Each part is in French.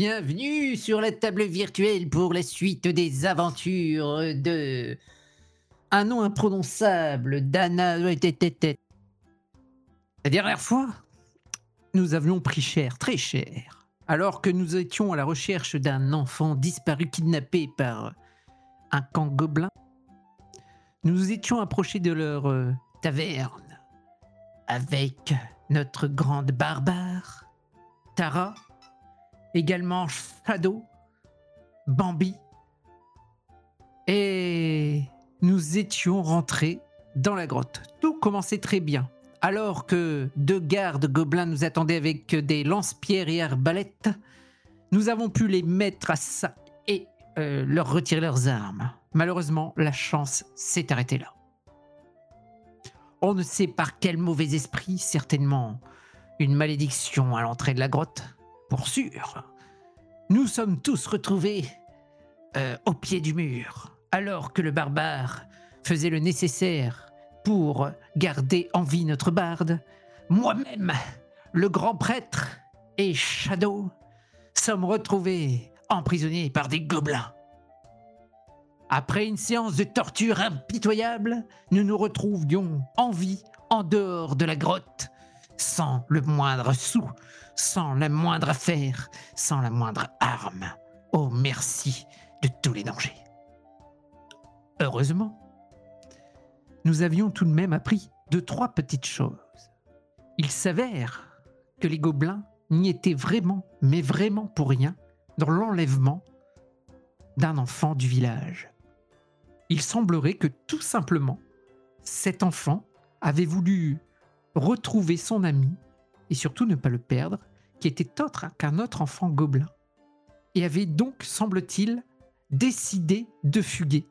Bienvenue sur la table virtuelle pour la suite des aventures de... Un nom imprononçable, Dana... La dernière fois, nous avions pris cher, très cher, alors que nous étions à la recherche d'un enfant disparu kidnappé par un camp gobelin. Nous étions approchés de leur euh, taverne avec notre grande barbare, Tara, également Shadow, Bambi, et nous étions rentrés dans la grotte. Tout commençait très bien, alors que deux gardes gobelins nous attendaient avec des lance-pierres et arbalètes. Nous avons pu les mettre à ça et euh, leur retirer leurs armes. Malheureusement, la chance s'est arrêtée là. On ne sait par quel mauvais esprit, certainement une malédiction à l'entrée de la grotte, pour sûr. Nous sommes tous retrouvés euh, au pied du mur, alors que le barbare faisait le nécessaire pour garder en vie notre barde. Moi-même, le grand prêtre et Shadow sommes retrouvés emprisonnés par des gobelins. Après une séance de torture impitoyable, nous nous retrouvions en vie en dehors de la grotte, sans le moindre sou, sans la moindre affaire, sans la moindre arme. Oh merci de tous les dangers. Heureusement, nous avions tout de même appris de trois petites choses. Il s'avère que les gobelins n'y étaient vraiment, mais vraiment pour rien, dans l'enlèvement d'un enfant du village il semblerait que tout simplement, cet enfant avait voulu retrouver son ami et surtout ne pas le perdre, qui était autre qu'un autre enfant gobelin, et avait donc, semble-t-il, décidé de fuguer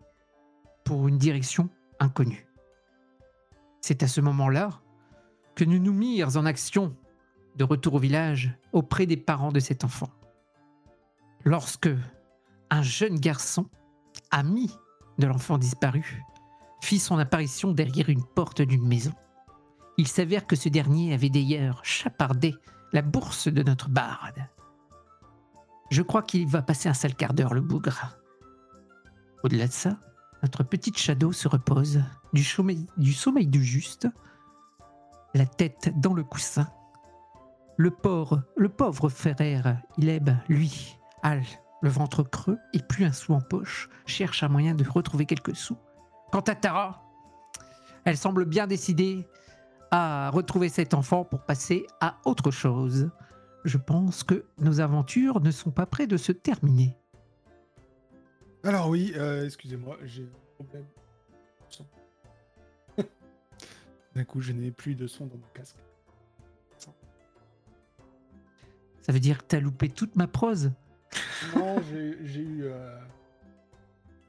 pour une direction inconnue. C'est à ce moment-là que nous nous mirent en action de retour au village auprès des parents de cet enfant. Lorsque un jeune garçon, ami de l'enfant disparu fit son apparition derrière une porte d'une maison. Il s'avère que ce dernier avait d'ailleurs chapardé la bourse de notre barde. Je crois qu'il va passer un sale quart d'heure, le bougre. Au-delà de ça, notre petite Shadow se repose du sommeil, du juste, la tête dans le coussin. Le, pauvre, le pauvre frère Ileb, lui, a le ventre creux et plus un sou en poche, cherche un moyen de retrouver quelques sous. Quant à Tara, elle semble bien décidée à retrouver cet enfant pour passer à autre chose. Je pense que nos aventures ne sont pas près de se terminer. Alors oui, euh, excusez-moi, j'ai un problème. D'un coup, je n'ai plus de son dans mon casque. Ça veut dire que t'as loupé toute ma prose? Non, j'ai eu. Euh,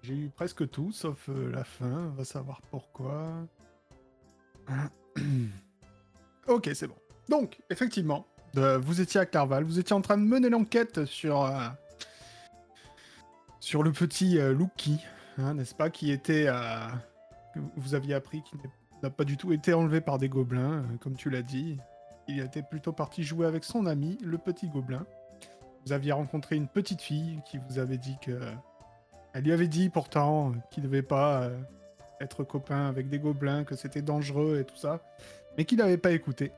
j'ai eu presque tout, sauf euh, la fin. On va savoir pourquoi. ok, c'est bon. Donc, effectivement, vous étiez à Carval, vous étiez en train de mener l'enquête sur. Euh, sur le petit Lucky, hein, n'est-ce pas, qui était. vous aviez appris qu'il n'a pas du tout été enlevé par des gobelins, comme tu l'as dit. Il était plutôt parti jouer avec son ami, le petit gobelin vous aviez rencontré une petite fille qui vous avait dit que. Elle lui avait dit pourtant qu'il ne devait pas euh, être copain avec des gobelins, que c'était dangereux et tout ça, mais qu'il n'avait pas écouté.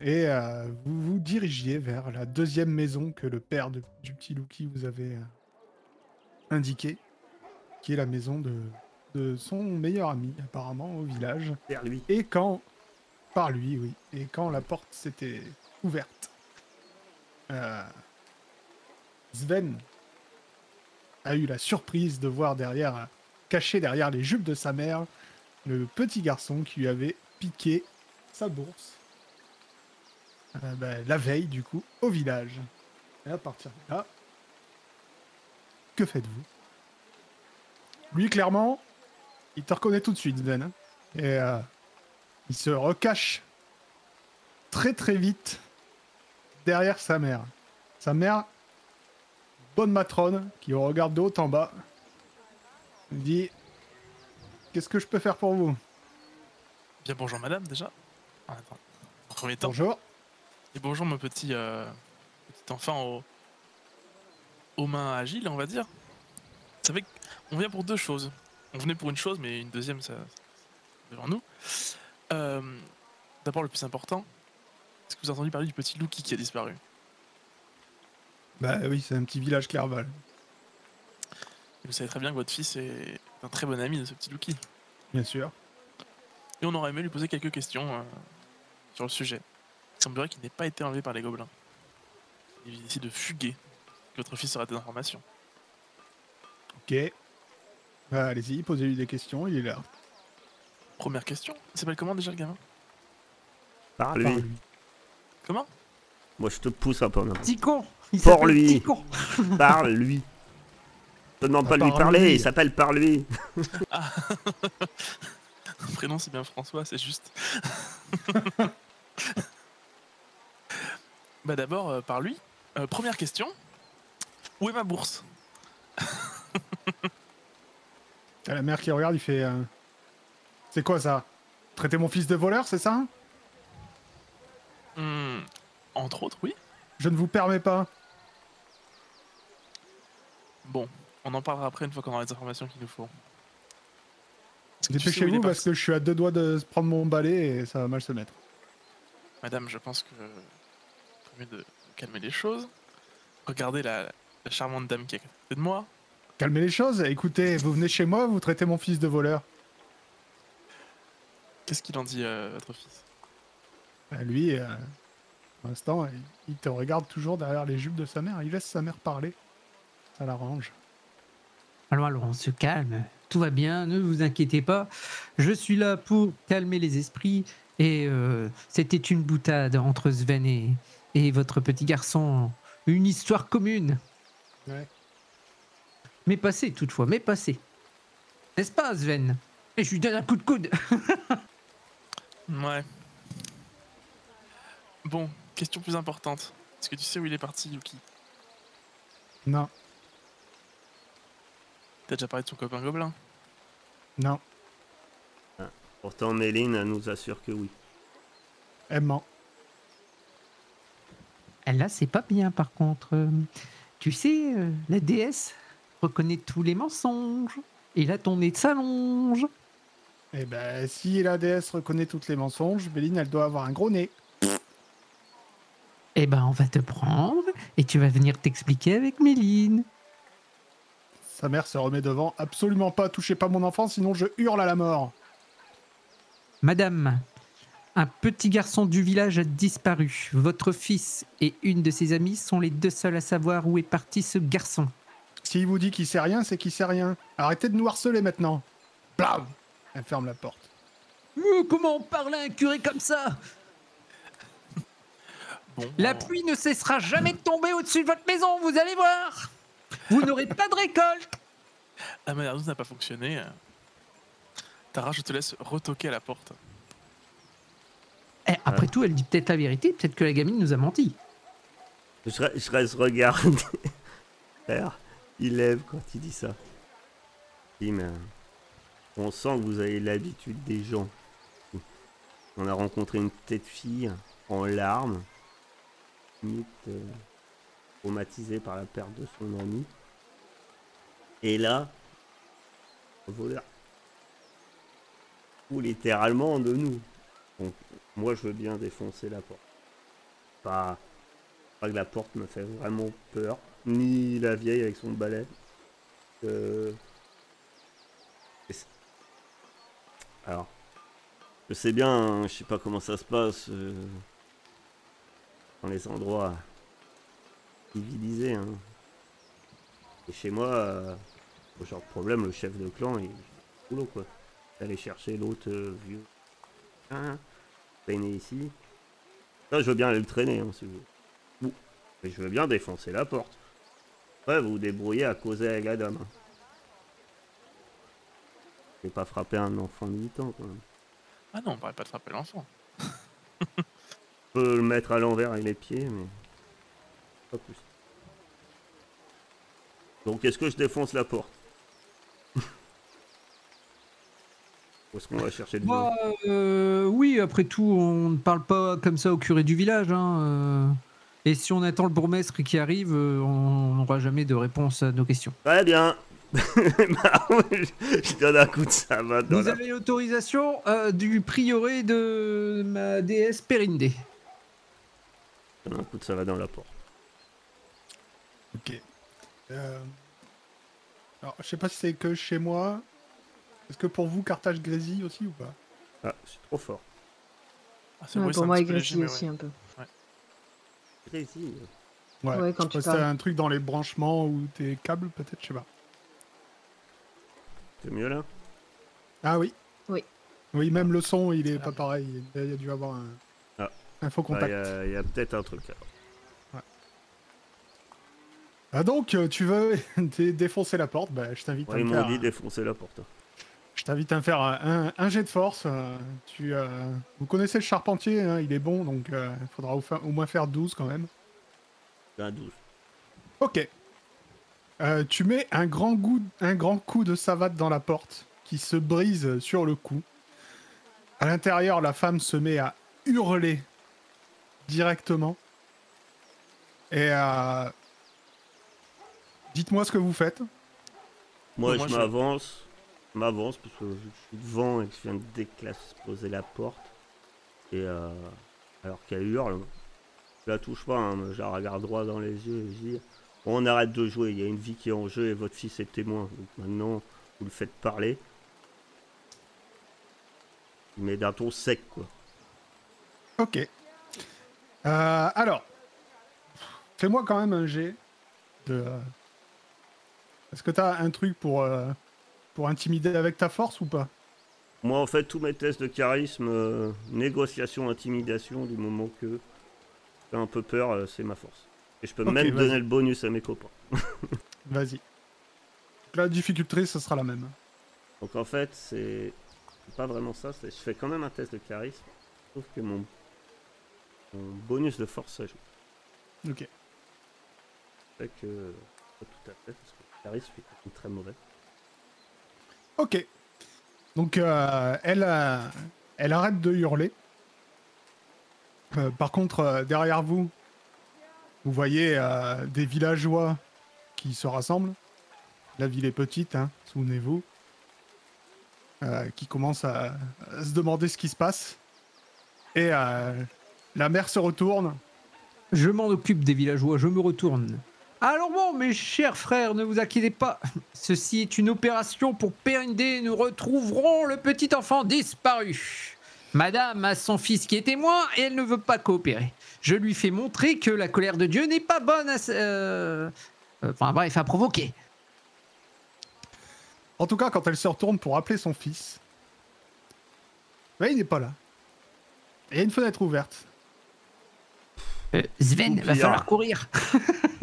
Et euh, vous vous dirigiez vers la deuxième maison que le père du petit Lucky vous avait euh, indiqué, qui est la maison de, de son meilleur ami, apparemment, au village. Vers lui. Et quand. Par lui, oui. Et quand la porte s'était ouverte, euh, Sven a eu la surprise de voir derrière, caché derrière les jupes de sa mère, le petit garçon qui lui avait piqué sa bourse euh, ben, la veille, du coup, au village. Et à partir de là, que faites-vous? Lui, clairement, il te reconnaît tout de suite, Sven. Hein. et euh, il se recache très très vite derrière sa mère. Sa mère, bonne matrone, qui regarde de haut en bas, dit Qu'est-ce que je peux faire pour vous? Bien bonjour madame déjà. Ah, en premier temps. Bonjour. Et bonjour, mon petit, euh, petit enfant aux, aux mains agiles, on va dire. Vous savez qu'on vient pour deux choses. On venait pour une chose, mais une deuxième, ça, devant nous. Euh, D'abord, le plus important, est-ce que vous avez entendu parler du petit Lucky qui a disparu? Bah oui, c'est un petit village Clerval. Et Vous savez très bien que votre fils est un très bon ami de ce petit Lucky. Bien sûr. Et on aurait aimé lui poser quelques questions euh, sur le sujet. Il semblerait qu'il n'ait pas été enlevé par les gobelins. Il décide de fuguer. que Votre fils aura des informations. Ok. Bah, allez-y, posez-lui des questions, il est là. Première question. Il s'appelle comment déjà le gamin? Par lui. Comment? Moi, je te pousse un peu en avant. Petit con Il Pour lui. Par lui. Je te demande Ah, pas de lui par parler, lui. il s'appelle par lui. Le prénom c'est bien François, c'est juste. bah d'abord, euh, par lui. Euh, première question. Où est ma bourse? La mère qui regarde, il fait. euh, C'est quoi ça? Traiter mon fils de voleur, c'est ça? Hmm, Entre autres, oui. Je ne vous permets pas. Bon, on en parlera après une fois qu'on aura les informations qu'il nous faut. Dépêchez-vous parce que je suis à deux doigts de prendre mon balai et ça va mal se mettre. Madame, je pense que mieux de calmer les choses. Regardez la, la charmante dame qui est à côté de moi. Calmez les choses. Écoutez, vous venez chez moi, vous traitez mon fils de voleur. Qu'est-ce qu'il en dit, euh, votre fils? Bah, lui, euh, pour l'instant, il, il te regarde toujours derrière les jupes de sa mère. Il laisse sa mère parler. Ça l'arrange. Alors, alors, on se calme. Tout va bien, ne vous inquiétez pas. Je suis là pour calmer les esprits. Et euh, c'était une boutade entre Sven et, et votre petit garçon. Une histoire commune. Ouais. Mais passé, toutefois, mais passé. N'est-ce pas, Sven? Et je lui donne un coup de coude. Ouais. Bon, question plus importante. Est-ce que tu sais où il est parti, Yuki? Non, T'as déjà parlé de son copain gobelin? Non, Pourtant, Méline nous assure que oui. elle ment. Là, c'est pas bien, par contre. Euh, Tu sais, euh, la déesse reconnaît tous les mensonges. Et là, ton nez s'allonge. Eh ben, si la déesse reconnaît tous les mensonges, Béline, elle doit avoir un gros nez. Eh ben, on va te prendre et tu vas venir t'expliquer avec Méline. Sa mère se remet devant. Absolument pas, touchez pas mon enfant, sinon je hurle à la mort. Madame, un petit garçon du village a disparu. Votre fils et une de ses amies sont les deux seuls à savoir où est parti ce garçon. S'il vous dit qu'il sait rien, c'est qu'il sait rien. Arrêtez de nous harceler maintenant. Blam Elle ferme la porte. Euh, comment on parle à un curé comme ça? Bon. La bon, pluie ne cessera jamais de tomber au-dessus de votre maison, vous allez voir Vous n'aurez pas de récolte La manière dont ça n'a pas fonctionné. euh. Tara, je te laisse retoquer à la porte. Eh, Après tout, elle dit peut-être la vérité, peut-être que la gamine nous a menti. Je, re- je reste regarder. Il lève quand il dit ça. Il dit, mais, on sent que vous avez l'habitude des gens. On a rencontré une petite fille en larmes, limite euh, traumatisée par la perte de son ami. Et là, voleur. Ou littéralement de nous. Donc, moi, je veux bien défoncer la porte. Pas, que la porte me fait vraiment peur, ni la vieille avec son balai. Euh, Alors, je sais bien, hein, je sais pas comment ça se passe euh, dans les endroits civilisés. Hein. Et chez moi, euh, au genre de problème, le chef de clan, il est boulot quoi. Aller chercher l'autre euh, vieux. Hein, traîner ici. Là, je veux bien aller le traîner, hein, si vous voulez. Mais je veux bien défoncer la porte. Ouais, vous vous débrouillez à causer avec la dame. hein. Je vais pas frapper un enfant de 8 ans, quand même. Ah non, on paraît pas frapper l'enfant. Je peux le mettre à l'envers avec les pieds, mais... Pas plus. Donc, est-ce que je défonce la porte Ou est-ce qu'on va chercher le Moi, bio euh, oui, après tout, on ne parle pas comme ça au curé du village. hein, euh. Et si on attend le bourgmestre qui arrive, euh, on n'aura jamais de réponse à nos questions. Très bien. Bah, je donne un coup de savate Vous la... avez l'autorisation euh, du prieuré de ma déesse Périndé. je donne un coup de savate dans la porte. Ok. Euh, Alors, je sais pas si c'est que chez moi. Est-ce que pour vous, Carthage grésille aussi ou pas? Ah, suis trop fort. Ah, c'est Ouais, c'est pour moi, il léger, grésille aussi ouais. un peu. Grésille. Ouais, quand je tu sais pas si parles. t'as un truc dans les branchements ou tes câbles, peut-être, je sais pas. C'est mieux là? Ah oui Oui. Oui, même le son, il est pas pareil. Il y a dû avoir un, Ah. un faux Bah, contact. Il y a, il y a peut-être un truc alors. Ah donc, euh, tu veux dé- défoncer la porte? Bah, Je t'invite Ouais, à ils m'ont dit un- défoncer la porte. je t'invite à me faire un, jet de force. euh, tu, euh, vous connaissez le charpentier, hein, il est bon, donc euh, il faudra au, moins faire 12 quand même. Un 12. Ok. Euh, tu mets un grand, goût, un grand coup de savate dans la porte qui se brise sur le coup. À l'intérieur, la femme se met à hurler directement. Et dites-moi ce que vous faites. Moi, Moi, je je- m'avance. Je m'avance parce que je suis devant et que je viens de déclasposer la porte. Et euh, alors qu'elle hurle, je la touche pas, hein, je la regarde droit dans les yeux et je dis On arrête de jouer, il y a une vie qui est en jeu et votre fils est témoin. Donc maintenant, vous le faites parler. Mais d'un ton sec, quoi. Ok. Euh, alors, fais-moi quand même un jet de. Est-ce que t'as un truc pour, euh, pour intimider avec ta force ou pas? Moi, en fait, tous mes tests de charisme, euh, négociation, intimidation, du moment que j'ai un peu peur, euh, c'est ma force. Et je peux même donner le bonus à mes copains. Vas-y. La difficulté, ce sera la même. Donc en fait, c'est pas vraiment ça. Je fais quand même un test de charisme. Sauf que mon, mon bonus de force s'ajoute. Ok. Fait que. Pas tout à fait, parce que le charisme est très mauvais. Ok. Donc, euh, elle, euh, elle arrête de hurler. Euh, par contre, euh, derrière vous, vous voyez euh, des villageois qui se rassemblent. La ville est petite, hein, souvenez-vous. Euh, qui commencent à, à se demander ce qui se passe. Et euh, la mère se retourne. Je m'en occupe des villageois, je me retourne. Alors bon, mes chers frères, ne vous inquiétez pas. Ceci est une opération pour Périndé. Nous retrouverons le petit enfant disparu. Madame a son fils qui est témoin et elle ne veut pas coopérer. Je lui fais montrer que la colère de Dieu n'est pas bonne à... euh, Enfin bref, à provoquer. En tout cas, quand elle se retourne pour appeler son fils, il n'est pas là. Il y a une fenêtre ouverte. Euh, Sven, va falloir courir.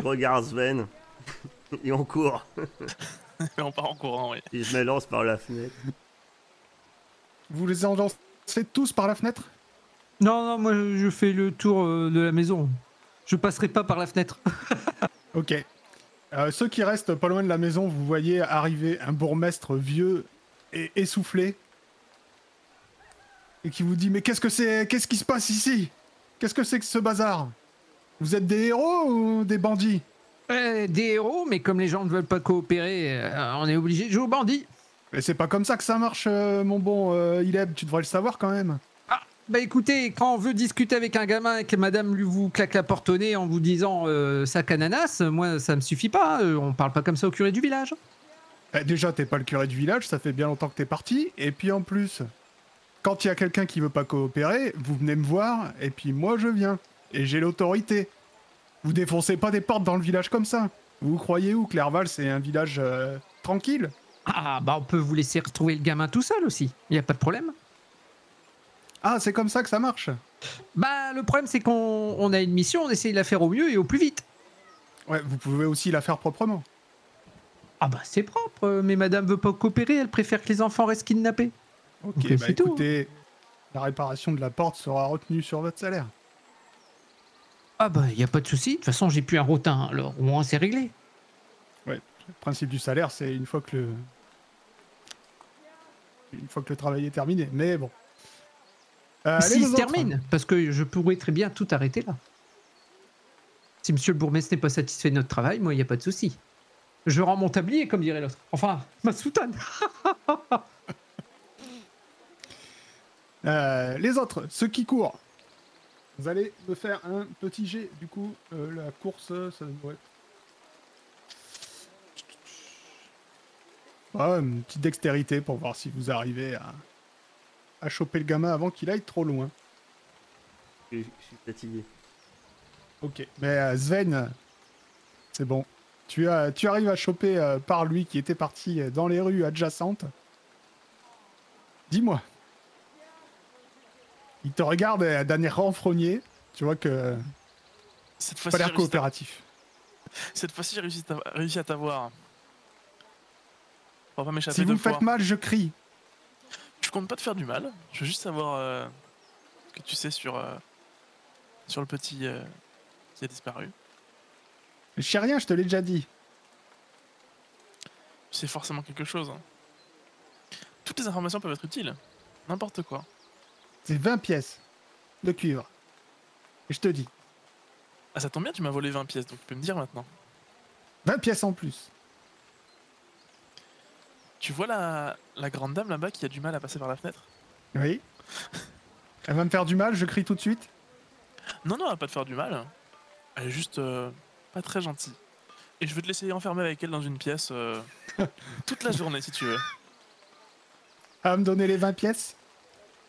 Regarde Sven. Et on court. on part en courant, oui. Et je me lance par la fenêtre. Vous les enlancez tous par la fenêtre? Non, non, moi je fais le tour euh, de la maison. Je passerai pas par la fenêtre. Ok. Euh, ceux qui restent pas loin de la maison, vous voyez arriver un bourgmestre vieux et essoufflé. Et qui vous dit Mais qu'est-ce que c'est Qu'est-ce qui se passe ici? Qu'est-ce que c'est que ce bazar? Vous êtes des héros ou des bandits Euh, des héros, mais comme les gens ne veulent pas coopérer, euh, on est obligé de jouer au bandit. Mais c'est pas comme ça que ça marche, euh, mon bon Ileb, tu devrais le savoir quand même. Bah écoutez, quand on veut discuter avec un gamin et que madame lui vous claque la porte au nez en vous disant euh, sac ananas, moi ça me suffit pas, on parle pas comme ça au curé du village. Bah, déjà, t'es pas le curé du village, ça fait bien longtemps que t'es parti. Et puis en plus, quand il y a quelqu'un qui veut pas coopérer, vous venez me voir, et puis moi je viens. Et j'ai l'autorité. Vous défoncez pas des portes dans le village comme ça. Vous croyez où Clerval, c'est un village euh, tranquille Ah bah on peut vous laisser retrouver le gamin tout seul aussi, y a pas de problème. Ah, c'est comme ça que ça marche Bah le problème c'est qu'on on a une mission, on essaie de la faire au mieux et au plus vite. Ouais, vous pouvez aussi la faire proprement. Ah bah c'est propre, euh, mais madame veut pas coopérer, elle préfère que les enfants restent kidnappés. Ok, Ok, bah c'est tout. écoutez, la réparation de la porte sera retenue sur votre salaire. Ah bah y a pas de souci, de toute façon j'ai plus un rotin, alors au moins c'est réglé. Le principe du salaire, c'est une fois que le... une fois que le travail est terminé. Mais bon. Euh, S'il se autres. termine, parce que je pourrais très bien tout arrêter là. Si monsieur le bourgmestre n'est pas satisfait de notre travail, moi, il n'y a pas de souci. Je rends mon tablier, comme dirait l'autre. Enfin, ma soutane. Euh, les autres, ceux qui courent. Vous allez me faire un petit jet. Du coup, euh, la course, ça devrait. Ah, une petite dextérité pour voir si vous arrivez à, à choper le gamin avant qu'il aille trop loin. Je, je suis fatigué. Ok. Mais euh, Sven, c'est bon. Tu, as, tu arrives à choper euh, par lui qui était parti euh, dans les rues adjacentes. Dis-moi. Il te regarde euh, d'un air renfrogné. Tu vois que Cette pas fois-ci, j'ai l'air à- coopératif. cette fois-ci, j'ai réussi, à- réussi à t'avoir. On va pas m'échapper Si vous me faites fois. mal, je crie. Je compte pas te faire du mal. Je veux juste savoir euh, ce que tu sais sur, euh, sur le petit euh, qui a disparu. Je sais rien, je te l'ai déjà dit. C'est forcément quelque chose. hein. Toutes les informations peuvent être utiles. N'importe quoi. C'est 20 pièces de cuivre. Et je te dis, Ah, ça tombe bien, tu m'as volé 20 pièces, donc tu peux me dire maintenant. 20 pièces en plus. Tu vois la, la grande dame là-bas qui a du mal à passer par la fenêtre? Oui. Elle va me faire du mal, je crie tout de suite. Non, non, elle va pas te faire du mal. Elle est juste euh, pas très gentille. Et je vais te laisser enfermer avec elle dans une pièce euh, toute la journée si tu veux. Elle va me donner les 20 pièces?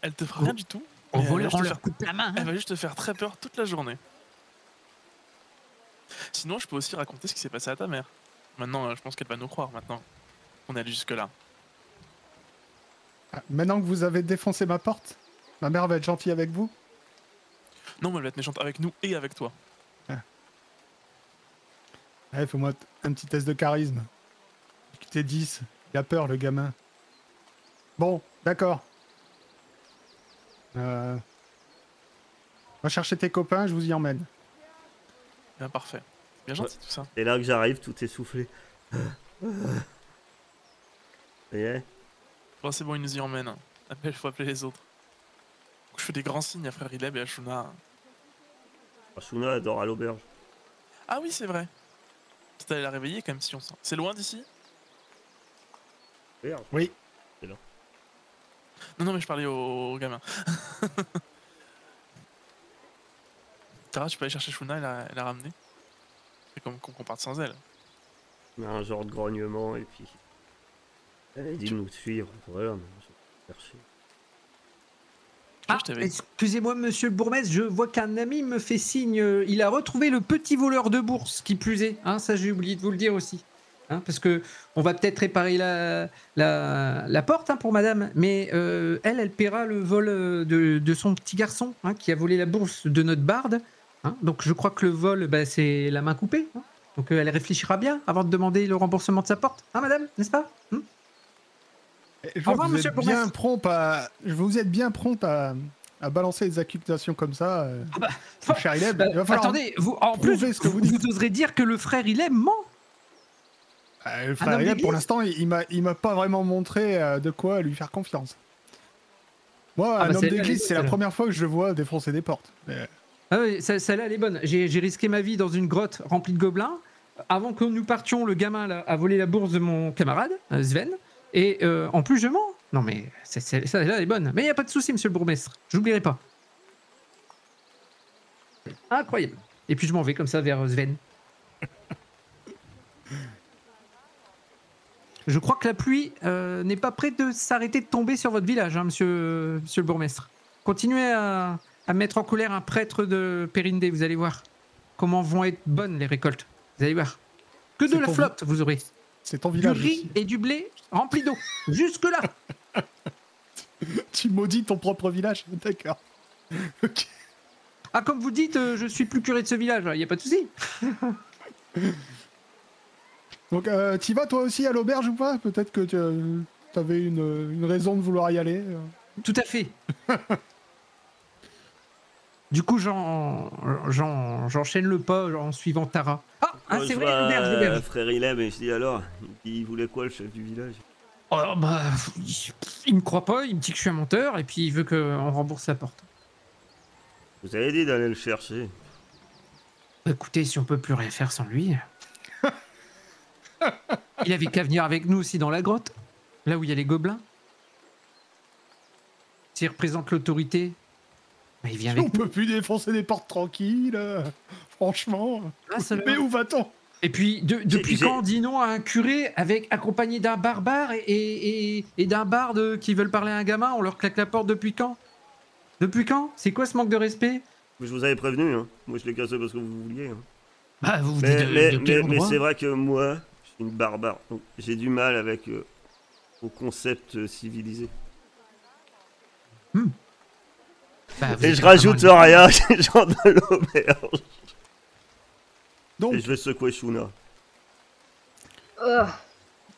Elle te fera rien du tout. On te leur faire, la main. hein. elle va juste te faire très peur toute la journée. Sinon, je peux aussi raconter ce qui s'est passé à ta mère. Maintenant, euh, je pense qu'elle va nous croire maintenant. On est allé jusque-là. Ah, Maintenant que vous avez défoncé ma porte, ma mère va être gentille avec vous? Non, mais elle va être méchante avec nous et avec toi. Allez, fais-moi un petit test de charisme. T'es 10. Il a peur, le gamin. Bon, d'accord. Euh... Va chercher tes copains, je vous y emmène. Bien parfait. Bien gentil tout ça. Et là que j'arrive, tout essoufflé. Ça y est Bon, c'est bon, il nous y emmène. Appelle, faut appeler les autres. Je fais des grands signes à Frère Ileb et à Shuna. Asuna adore à l'auberge. Ah oui, c'est vrai. Tu allé la réveiller quand même si on sent. C'est loin d'ici? Oui. Non, non, mais je parlais au, au gamin. Tara, tu peux aller chercher Shuna et la, et la ramener C'est comme qu'on parte sans elle. On a un genre de grognement et puis. Elle a dit de nous suivre. Voilà, mais je vais chercher. Ah, excusez-moi, monsieur le bourgmestre, je vois qu'un ami me fait signe. euh, Il a retrouvé le petit voleur de bourse, qui plus est. Hein, ça, j'ai oublié de vous le dire aussi. Hein, parce que on va peut-être réparer la, la, la porte hein, pour madame, mais euh, elle, elle paiera le vol euh, de, de son petit garçon hein, qui a volé la bourse de notre barde. donc, je crois que le vol, bah, c'est la main coupée. Donc, euh, elle réfléchira bien avant de demander le remboursement de sa porte. Hein, madame, n'est-ce pas Je vois revoir, que vous monsieur êtes bien prompt à... Je vous êtes bien prompt à, à balancer des accusations comme ça. euh, Ah bah, cher Ileb. Bah, il va falloir... attendez, vous, en plus, ce que vous vous, dites. oserez dire que le frère, il aime ment Euh, le Un frère homme Ileb, pour l'instant, il, m'a, il m'a pas vraiment montré euh, de quoi lui faire confiance. Moi, Ah un bah, homme d'église, c'est la première fois que je le vois défoncer des portes. Mais- Ah oui, ça- celle-là, elle est bonne. J'ai j'ai risqué ma vie dans une grotte remplie de gobelins. Avant que nous partions, le gamin là, a volé la bourse de mon camarade, euh, Sven. Et euh, en plus, je mens. Non, mais c'est- c'est- celle-là, elle est bonne. Mais il n'y a pas de souci, monsieur le bourgmestre. J'oublierai pas. Incroyable. Et puis, je m'en vais comme ça vers euh, Sven. Je crois que la pluie euh, n'est pas près de s'arrêter de tomber sur votre village, hein, monsieur, monsieur le bourgmestre. Continuez à, à mettre en colère un prêtre de Périndé, vous allez voir. Comment vont être bonnes les récoltes. Vous allez voir. Que de la flotte, vous aurez. C'est ton Du village. riz aussi. et du blé remplis d'eau. Jusque-là. Tu maudis ton propre village D'accord. Ok. Ah, comme vous dites, euh, je suis plus curé de ce village, il n'y a pas de souci. Donc, euh, t'y vas toi aussi à l'auberge ou pas? Peut-être que tu avais une, une raison de vouloir y aller. euh. Tout à fait. du coup, j'en- j'en- j'enchaîne le pas en suivant Tara. Ah, ah, c'est vrai, l'auberge, euh, l'auberge. frère Ileb et je dis alors, il voulait quoi le chef du village? Oh, bah, il- il me croit pas, il me dit que je suis un menteur et puis il veut qu'on rembourse la porte. Vous avez dit d'aller le chercher. Écoutez, si on peut plus rien faire sans lui. Il avait qu'à venir avec nous aussi dans la grotte, là où il y a les gobelins. S'il représente l'autorité, bah, il vient On avec nous. peut plus défoncer des portes tranquilles, euh, franchement. Ah, ça Mais où va-t-on? Et puis, de- depuis quand on dit non à un curé avec accompagné d'un barbare et, et, et- et d'un barde qui veulent parler à un gamin? On leur claque la porte depuis quand? Depuis quand? C'est quoi ce manque de respect? Je vous avais prévenu, hein. Moi, je l'ai cassé parce que vous vouliez. hein. Bah, vous vous Mais, c'est vrai que moi, une barbare. Donc, j'ai du mal avec euh, au concept euh, civilisé. Bah, vous Et je rajoute rien, j'ai genre de l'auberge. Donc, Et je vais secouer Shuna. Oh,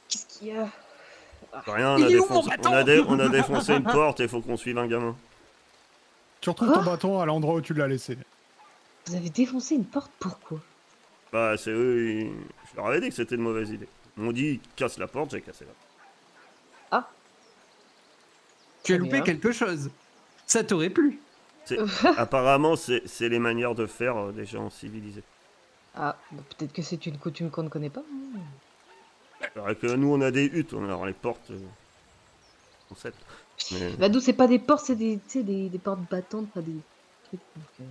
Qu'est-ce qu'il y a? Rien, on a, défoncé, on, a dé- on a défoncé une porte et il faut qu'on suive un gamin. tu retrouves ton Quoi bâton à l'endroit où tu l'as laissé. Vous avez défoncé une porte, pourquoi? Bah, c'est eux, ils- je leur avais dit que c'était une mauvaise idée. Ils m'ont dit, casse la porte, j'ai cassé la porte. Tu as Très loupé bien. quelque chose. Ça t'aurait plu. Apparemment, c'est c'est les manières de faire euh, des gens civilisés. Ah, bah, peut-être que c'est une coutume qu'on ne connaît pas. hein. C'est vrai que nous, on a des huttes, on a alors les portes. euh, concept. Mais- Bah, nous, c'est pas des portes, c'est des, tu sais, des, des portes battantes, pas des trucs. donc, euh,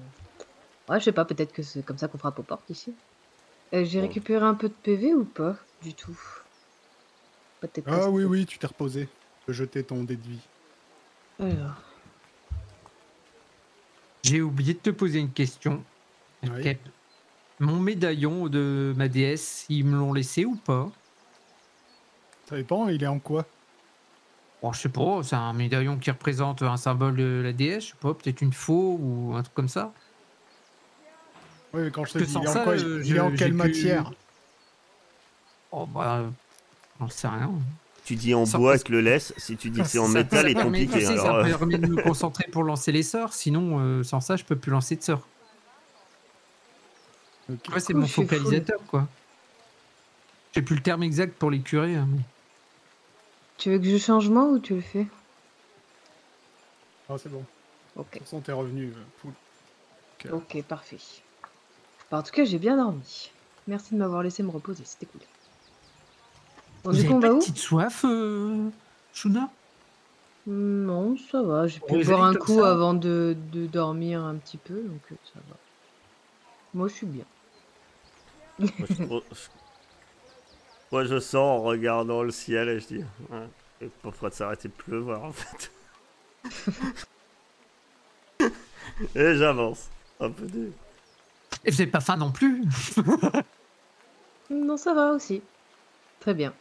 Ouais, je sais pas, peut-être que c'est comme ça qu'on frappe aux portes ici. Euh, J'ai Bon. récupéré un peu de PV ou pas Du tout? Ah oui, oui, tu t'es reposé. Tu peux jeter ton dé de vie. Alors, J'ai oublié de te poser une question. Oui. Mon médaillon de ma déesse, ils me l'ont laissé ou pas? Ça dépend, il est en quoi? Bon, je sais pas, c'est un médaillon qui représente un symbole de la déesse, je sais pas, peut-être une faux ou un truc comme ça. Oui, mais quand je te dis, il est en ça, quoi euh, Il est en je- quelle matière? Oh bah, j'en sais rien. Tu dis en Ça bois peut- avec le laisse, si tu dis que c'est en Ça- métal, ça est permet- compliqué. alors, ça euh, permet de me concentrer pour lancer les sorts, sinon euh, sans ça, je peux plus lancer de sorts. Ok. Ouais, c'est mon je focalisateur, quoi. J'ai plus le terme exact pour les curés. hein, mais- tu veux que je change moi ou tu le fais? Ah, c'est bon. De Ok, toute façon, t'es revenu. euh, ok, parfait. Bah, en tout cas, j'ai bien dormi. Merci de m'avoir laissé me reposer, c'était cool. Bon, Vous du avez coup, on pas va de où petite soif, euh, Shuna? Non, ça va. J'ai pu Vous boire allez un comme coup ça avant de, de dormir un petit peu, donc euh, ça va. Moi, je suis bien. Moi, je, trouve- je- Moi, je sors en regardant le ciel et je dis, ouais, pas prêt de s'arrêter de pleuvoir en fait. et j'avance. Un peu de... Et vous avez pas faim non plus Non, ça va aussi. Très bien.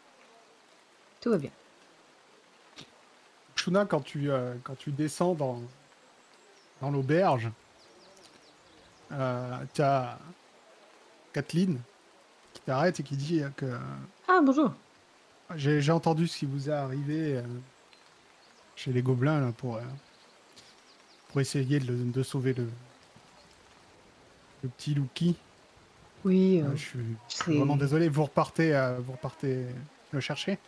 Tout va bien. Shuna, quand tu, euh, quand tu descends dans, dans l'auberge, euh, tu as Kathleen qui t'arrête et qui dit que Ah, bonjour. j'ai j'ai entendu ce qui vous est arrivé euh, chez les gobelins là, pour, euh, pour essayer de, de sauver le, le petit Lucky. Oui, Euh, euh, je suis vraiment désolé. Vous repartez, euh, vous repartez le chercher?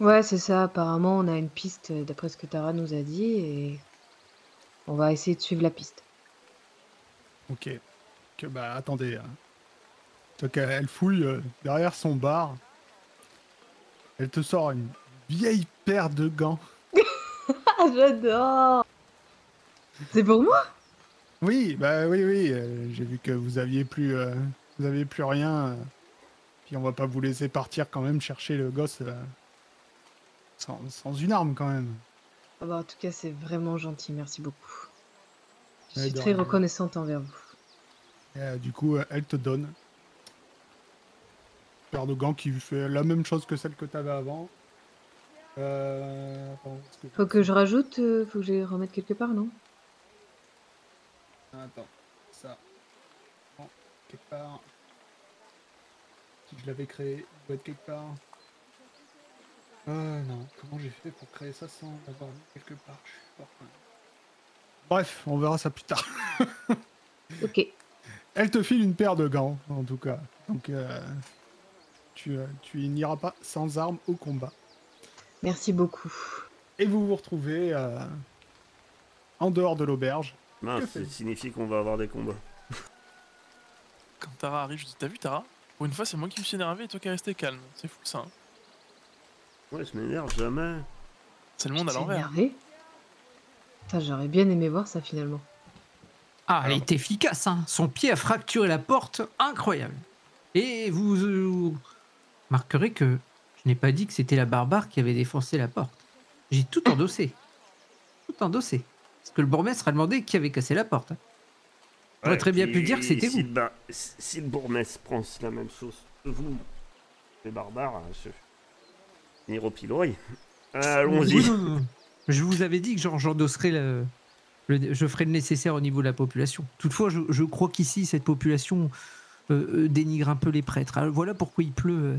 Ouais, c'est ça. Apparemment, on a une piste euh, d'après ce que Tara nous a dit et on va essayer de suivre la piste. Ok. Que bah attendez. hein. Donc elle fouille euh, derrière son bar. Elle te sort une vieille paire de gants. Ah, j'adore C'est pour moi? Oui, bah oui, oui. euh, J'ai vu que vous aviez plus, euh, vous aviez plus rien. euh, puis on va pas vous laisser partir quand même chercher le gosse euh, sans, sans une arme quand même. Ah bah, En tout cas, c'est vraiment gentil. Merci beaucoup. Je Ouais, suis de très rien. reconnaissante envers vous. Euh, du coup, euh, elle te donne une paire de gants qui fait la même chose que celle que tu avais avant. Euh, attends, est-ce que- Faut que je rajoute, euh, faut que je les remette quelque part, non? Attends, ça. Bon, quelque part. Si je l'avais créé, il doit être quelque part. Euh, non. Comment j'ai fait pour créer ça sans l'avoir mis quelque part? Je suis fort quand même. Bref, on verra ça plus tard. Ok. Elle te file une paire de gants, en tout cas. Donc, euh, tu, euh, tu n'iras pas sans armes au combat. Merci beaucoup. Et vous vous retrouvez euh, en dehors de l'auberge. Mince, ça signifie qu'on va avoir des combats. Quand Tara arrive, je dis T'as vu Tara? Pour une fois, c'est moi qui me suis énervé et toi qui es resté calme. C'est fou ça. hein. Ouais, je m'énerve jamais. C'est le monde à l'envers. énervé? Putain, j'aurais bien aimé voir ça finalement. Ah, elle est efficace, hein. Son pied a fracturé la porte, incroyable. Et vous, euh, vous remarquerez que je n'ai pas dit que c'était la barbare qui avait défoncé la porte. J'ai tout endossé. Tout endossé. Parce que le bourgmestre a demandé qui avait cassé la porte. J'aurais Ouais, très bien pu dire que c'était si vous. le Si le bourgmestre pense la même chose que vous, les barbares, je... au pilori. Allons-y. Je vous avais dit que j'endosserais le, le- Je ferai le nécessaire au niveau de la population. Toutefois, je, je crois qu'ici, cette population euh, euh, dénigre un peu les prêtres. Alors, voilà pourquoi il pleut. euh,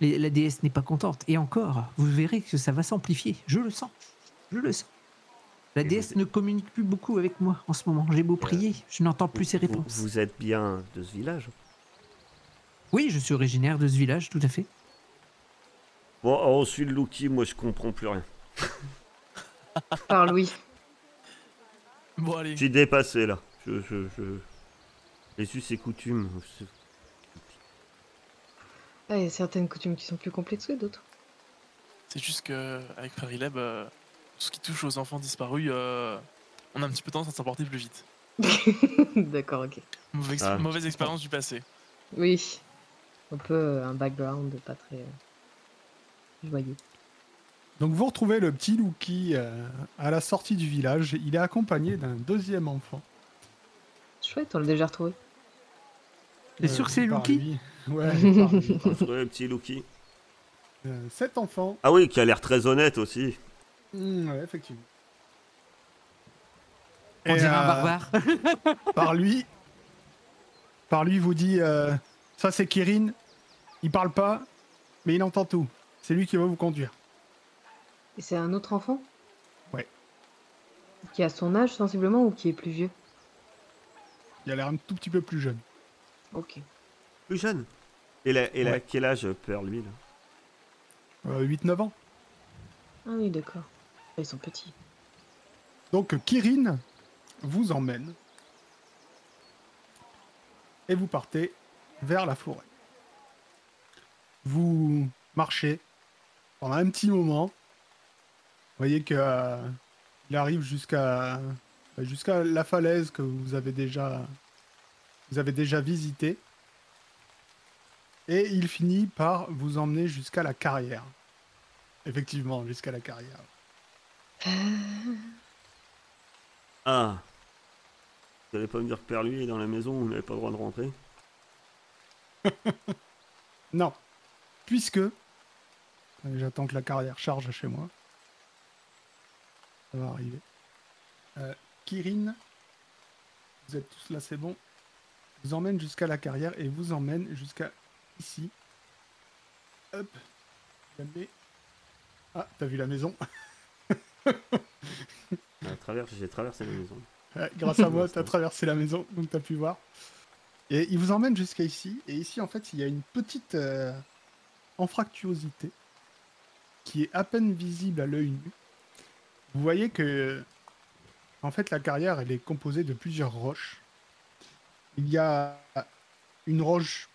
les- la déesse n'est pas contente. Et encore, vous verrez que ça va s'amplifier. Je le sens. Je le sens. La déesse vous- ne communique plus beaucoup avec moi en ce moment. J'ai beau prier, je n'entends plus ses réponses. Vous, êtes bien de ce village? Oui, je suis originaire de ce village, tout à fait. Bon, oh, celui de Lucky, moi je comprends plus rien. Par Louis. Bon, allez. Je suis dépassé là. Je, je, je... Les us et coutumes. Ah, Il y a certaines coutumes qui sont plus complexes que d'autres. C'est juste que avec Frère Ileb, euh, tout ce qui touche aux enfants disparus, euh, on a un petit peu tendance à s'emporter plus vite. D'accord, ok. Mauvaise, Ah. mauvaise expérience du passé. Oui. Un peu euh, un background pas très euh, joyeux. Donc vous retrouvez le petit euh, à la sortie du village. Il est accompagné d'un deuxième enfant. Chouette, on l'a déjà retrouvé. T'es sûr que c'est lui. Ouais, lui. Ouais, petit. Euh, Cet enfant. Ah oui, qui a l'air très honnête aussi. Hmm, ouais, effectivement. On Et, dirait un euh, barbare. par lui, par lui vous dit euh, ça c'est Kirin. Il parle pas, mais il entend tout. C'est lui qui va vous conduire. Et c'est un autre enfant? Ouais. Qui a son âge sensiblement ou qui est plus vieux? Il a l'air un tout petit peu plus jeune. Ok. Plus jeune? Et, la, et la- Ouais. quel âge peur lui là? Euh, 8-9 ans. Ah oui, d'accord. Ils sont petits. Donc Kirin vous emmène et vous partez vers la forêt. Vous marchez pendant un petit moment. Vous voyez que euh, arrive jusqu'à jusqu'à la falaise que vous avez déjà vous avez déjà visitée. Et il finit par vous emmener jusqu'à la carrière. Effectivement, jusqu'à la carrière. Ah. Vous allez pas me dire que père lui est dans la maison vous n'avez pas le droit de rentrer Non. Puisque. Allez, J'attends que la carrière charge chez moi. Ça va arriver. Euh, Kirin, vous êtes tous là, c'est bon. Vous emmène jusqu'à la carrière et vous emmène jusqu'à ici. Hop. Ah, t'as vu la maison travers, J'ai traversé la maison. Ouais, Grâce à moi, t'as traversé la maison, donc t'as pu voir. Et il vous emmène jusqu'à ici. Et ici, en fait, il y a une petite euh, anfractuosité qui est à peine visible à l'œil nu. Vous voyez que, en fait, la carrière, elle est composée de plusieurs roches. Il y a une roche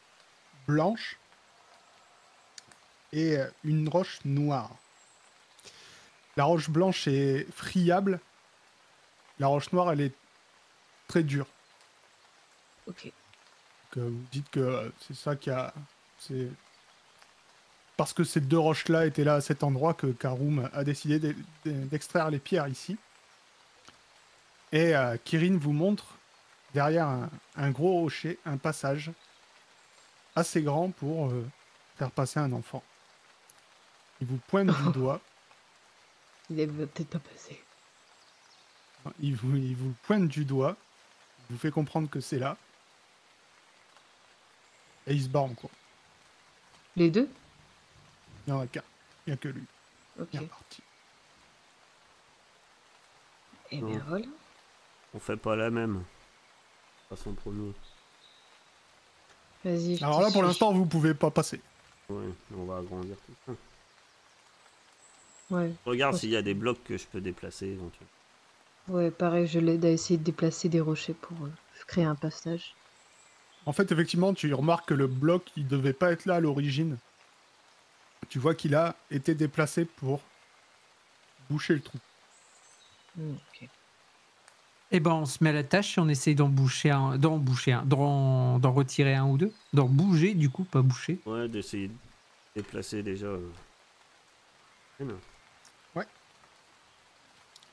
blanche et une roche noire. La roche blanche est friable la roche noire, elle est très dure. Ok. Que vous dites que euh, c'est ça qui a. C'est parce que ces deux roches-là étaient là à cet endroit que Karoum a décidé d'e- d'e- d'extraire les pierres ici. Et euh, Kirin vous montre derrière un, un gros rocher un passage assez grand pour euh, faire passer un enfant. Il vous pointe du doigt. Il est peut-être pas passé. Il vous, il vous pointe du doigt, il vous fait comprendre que c'est là. Et il se barre en cours. Les deux? Il n'y en a qu'un. Il n'y a que lui. Ok. Il est reparti. Et Non. bien voilà. On fait pas la même. Façon pour nous. Vas-y. je Alors te là, pour suis. l'instant, vous pouvez pas passer. Ouais, on va agrandir tout ça. Ouais. Regarde s'il y a des blocs que je peux déplacer éventuellement. Ouais, pareil, je l'aide à essayer de déplacer des rochers pour euh, créer un passage. En fait, effectivement, tu remarques que le bloc, il devait pas être là à l'origine. Tu vois qu'il a été déplacé pour boucher le trou. Hmm, ok. Eh ben, on se met à la tâche et on essaye d'en boucher un, d'en boucher un, d'en, d'en retirer un ou deux, d'en bouger du coup, pas boucher. Ouais, d'essayer de déplacer déjà. euh.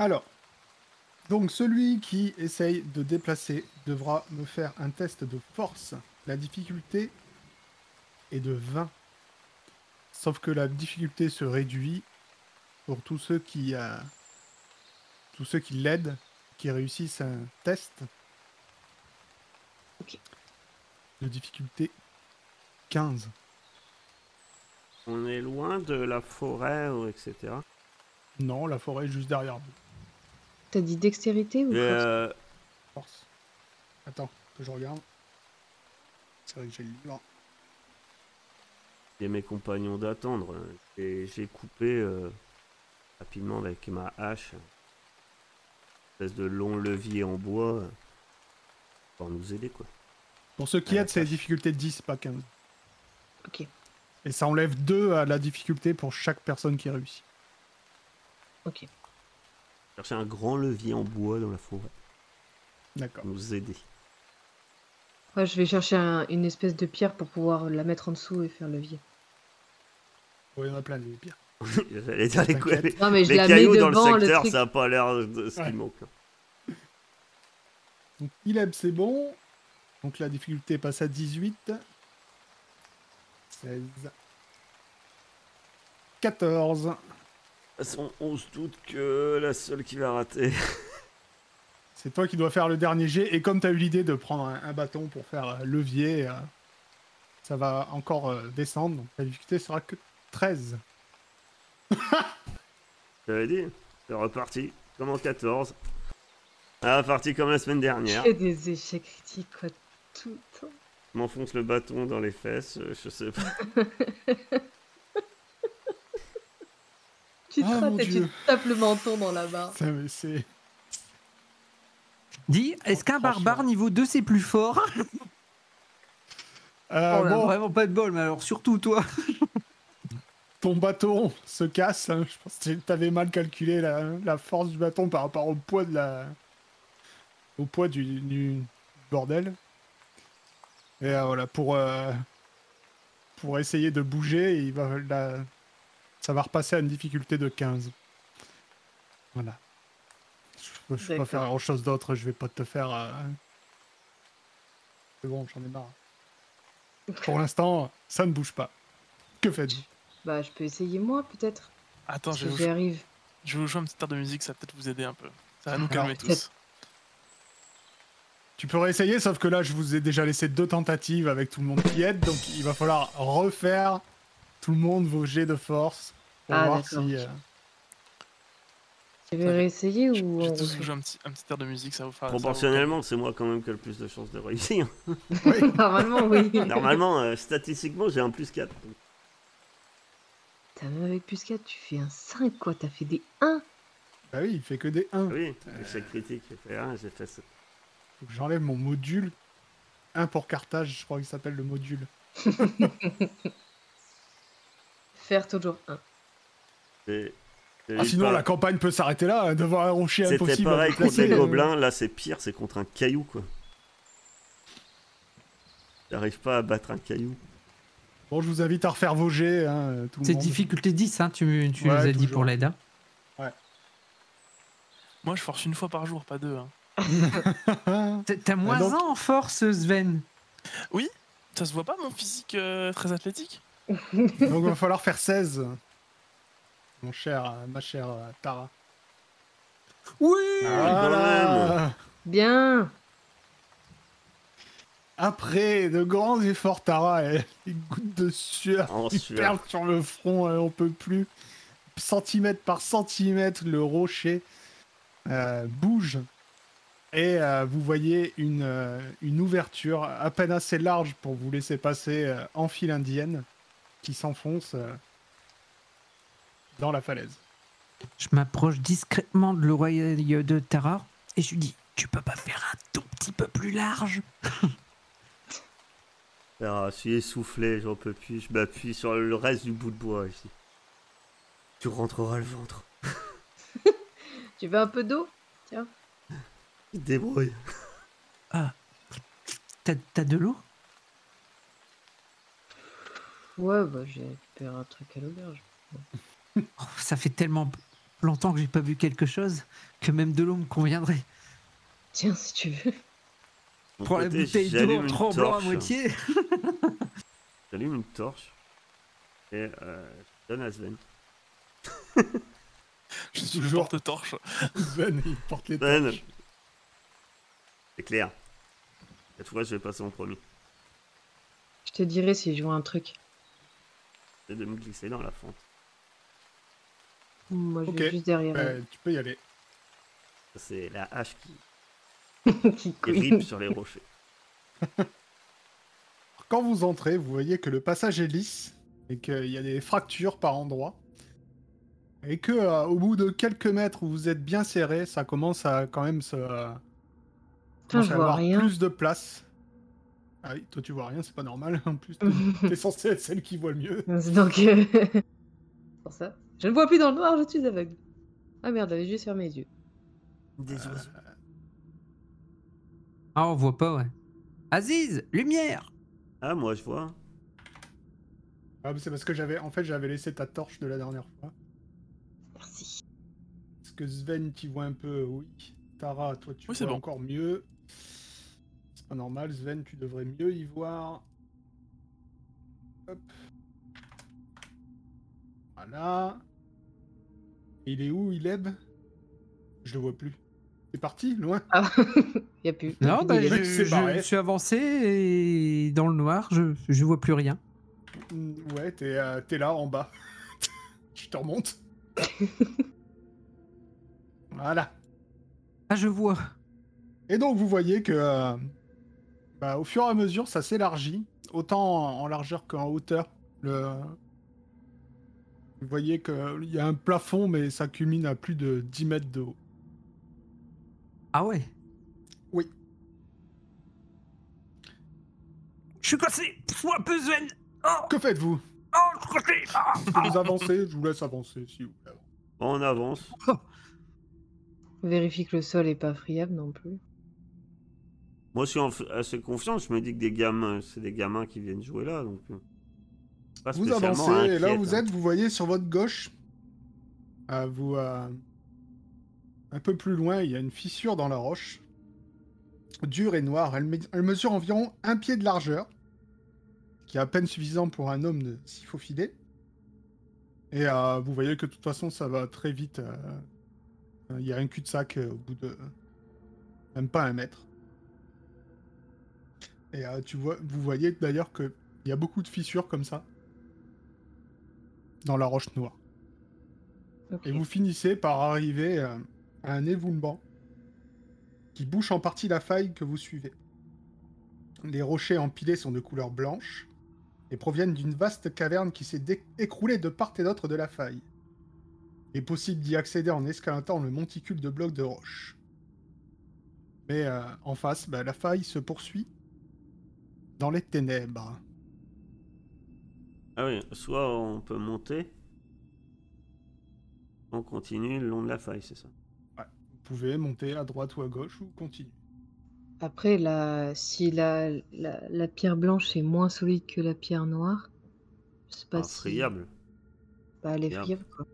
Alors, donc celui qui essaye de déplacer devra me faire un test de force. La difficulté est de 20. Sauf que la difficulté se réduit pour tous ceux qui, euh, tous ceux qui l'aident, qui réussissent un test. Ok. De difficulté 15. On est loin de la forêt, ou etc. Non, la forêt est juste derrière vous. T'as dit dextérité ou euh, Force. Attends, que je regarde. C'est vrai que j'ai le livre. et mes compagnons d'attendre. Et j'ai coupé euh, rapidement avec ma hache. Une espèce de long levier en bois. Pour nous aider, quoi. Pour ceux qui aident, c'est la difficulté 10, pas 15. Ok. Et ça enlève 2 à la difficulté pour chaque personne qui réussit. Ok. Chercher un grand levier en bois dans la forêt. D'accord. Pour nous aider. Ouais, je vais chercher un- une espèce de pierre pour pouvoir la mettre en dessous et faire levier. Il y en a plein des pires. J'allais dire les, T'inquiète. les, Non, mais je les la mets cailloux dans devant le le, secteur, truc. ça a pas l'air de ce Ouais. qui manque. hein. Donc, Ileb, c'est bon. Donc, la difficulté passe à 18. 16. 14. Façon, on se doute que la seule qui va rater. C'est toi qui dois faire le dernier jet. Et comme tu as eu l'idée de prendre un, un bâton pour faire euh, levier, euh, ça va encore euh, descendre. Donc, la difficulté sera que 13. J'avais dit, c'est reparti. Comme en 14. Ah, parti comme la semaine dernière. Fais des échecs critiques, quoi, tout le temps. Je m'enfonce le bâton dans les fesses, je sais pas. Tu te Ah, rates mon et tu Dieu. te tapes le menton dans la barre. Ça, mais c'est. Dis, est-ce qu'un barbare niveau 2 c'est plus fort? Euh, Oh bon, Vraiment pas de bol, mais alors surtout toi. ton bâton se casse. hein. Je pense que t'avais mal calculé la, la force du bâton par rapport au poids de la, au poids du, du bordel. Et euh, voilà, pour euh, pour essayer de bouger, il va la- ça va repasser à une difficulté de 15. Voilà. Je, je peux pas faire grand chose d'autre. Je vais pas te faire. euh, C'est bon, j'en ai marre. Pour l'instant, ça ne bouge pas. Que faites-vous? Bah, je peux essayer moi, peut-être. Attends, Si je vais, vous, j'y arrive. je vais vous jouer un petit air de musique, ça va peut-être vous aider un peu. Ça va nous Alors, calmer tous. Tu peux réessayer, sauf que là, je vous ai déjà laissé deux tentatives avec tout le monde qui aide, donc il va falloir refaire tout le monde vos jets de force pour Ah, voir si. ok. euh, Tu veux Ça réessayer Je, ou je on jouer un petit, un petit air de musique, ça vous fera. ça Proportionnellement, c'est moi quand même qui a le plus de chances de réussir. Normalement, oui. Normalement, euh, statistiquement, j'ai un plus 4. T'as même avec plus 4, tu fais un 5, quoi. T'as fait des 1. Bah oui, il fait que des 1. Oui, échec critique, j'ai fait 1, j'ai fait 7. Faut que j'enlève mon module. 1 pour cartage, je crois qu'il s'appelle le module. Faire toujours 1. Et- Ah, sinon, la campagne peut s'arrêter là, hein, devant un rocher C'était impossible à pareil contre les gobelins, là c'est pire, c'est contre un caillou quoi. J'arrive pas à battre un caillou. Bon, je vous invite à refaire vos jets, hein, C'est monde. difficulté 10, hein, tu, tu Ouais, nous as dit toujours. pour l'aide. hein. Moi, je force une fois par jour, pas deux. hein. T'as- T'as moins donc- 1 en force, Sven. Ça se voit pas mon physique euh, très athlétique Donc, il va falloir faire 16. Mon cher, euh, ma chère euh, Tara. Oui Voilà. Bien. Après de grands efforts, Tara, et les gouttes de sueur qui sueur. perlent sur le front, euh, on peut plus. Centimètre par centimètre, le rocher euh, bouge. Et euh, vous voyez une, euh, une ouverture à peine assez large pour vous laisser passer euh, en file indienne qui s'enfonce euh, dans la falaise. Je m'approche discrètement de l'oreille de Tara et je lui dis Tu peux pas faire un tout petit peu plus large? Alors, je suis essoufflé, j'en peux plus. Je m'appuie sur le reste du bout de bois ici. Tu rentreras le ventre. Tu veux un peu d'eau? Débrouille. T'as t'as de l'eau? Ouais, bah j'ai récupéré un truc à l'auberge. Ça fait tellement longtemps que j'ai pas bu quelque chose que même de l'eau me conviendrait. Tiens, si tu veux. Prends la bouteille d'eau tremblant à torche. moitié. J'allume une torche. Et euh, je donne à Sven. Je suis Toujours. le porte-torche. Sven, il porte les Sven. torches. C'est clair. Cette fois, je vais passer en premier. Je te dirai si je vois un truc. C'est de me glisser dans la fente. Moi, je vais juste derrière. Euh, tu peux y aller. C'est la hache qui. Qui ripe sur les rochers. Quand vous entrez, vous voyez que le passage est lisse et qu'il y a des fractures par endroits. Et que euh, au bout de quelques mètres où vous êtes bien serré, ça commence à quand même se. euh, Putain, je vois avoir rien. plus de place. Ah oui, toi tu vois rien, c'est pas normal. En plus, t'es t'es censé être celle qui voit le mieux. Donc, euh, c'est pour ça. Je ne vois plus dans le noir, je suis aveugle. Ah merde, j'avais juste fermé les yeux. Des Euh, oiseaux. Ah, on voit pas, ouais. Aziz, lumière Ah, moi, je vois. Ah, mais c'est parce que j'avais, en fait, j'avais laissé ta torche de la dernière fois. Merci. Parce que Sven, tu vois un peu, oui. Tara, toi, tu Oui, vois bon. encore mieux. C'est pas normal, Sven, tu devrais mieux y voir. Hop. Voilà. Il est où, Ileb Je le vois plus. C'est parti, loin Ah, y a plus. Non, bah, plus je, je suis avancé et dans le noir, je, je vois plus rien. Mm, Ouais, t'es euh, t'es là, en bas. Je te remonte. voilà. Ah, je vois. Et donc vous voyez que euh, bah, au fur et à mesure ça s'élargit, autant en en largeur qu'en hauteur. Le... Vous voyez qu'il y a un plafond mais ça culmine à plus de 10 mètres de haut. Ah ouais? Oui. Je suis cassé Fous un peu, Sven Oh, Que faites-vous? Oh, je suis cassé Ah. Vous avancez Je vous laisse avancer si vous voulez. On avance. Vérifie que le sol est pas friable non plus. Moi, je suis en- assez confiant. Je me dis que des gamins, c'est des gamins qui viennent jouer là. Donc, euh, pas Vous avancez et là où vous hein. êtes, vous voyez sur votre gauche, euh, vous, euh, un peu plus loin, il y a une fissure dans la roche, dure et noire. Elle, me- elle mesure environ un pied de largeur, qui est à peine suffisant pour un homme de s'y faufiler. Et euh, vous voyez que de toute façon, ça va très vite. Il y a un cul-de-sac au bout de même pas un mètre. Et tu vois, vous voyez d'ailleurs qu'il y a beaucoup de fissures comme ça dans la roche noire. Et vous finissez par arriver euh, à un évoulement qui bouche en partie la faille que vous suivez. Les rochers empilés sont de couleur blanche et proviennent d'une vaste caverne qui s'est écroulée de part et d'autre de la faille. Il est possible d'y accéder en escaladant le monticule de blocs de roche. Mais euh, en face, bah, la faille se poursuit dans les ténèbres. Ah oui, soit on peut monter. On continue le long de la faille, c'est ça. Vous pouvez monter à droite ou à gauche ou continuer. Après, la... si la... La... la pierre blanche est moins solide que la pierre noire, sais pas si. friable. Bah, elle est Friable. friable, quoi.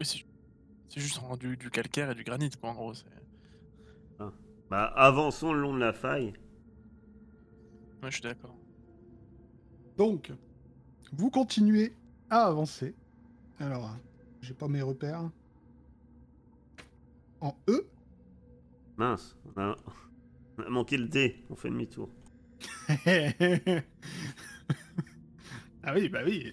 C'est c'est juste en- du, du calcaire et du granit, quoi, en gros. c'est- Bah, avançons le long de la faille. Ouais, je suis d'accord. Donc, vous continuez à avancer. Alors, j'ai pas mes repères. En E. Mince, on a, on a manqué le D. On fait demi-tour. ah oui, bah oui.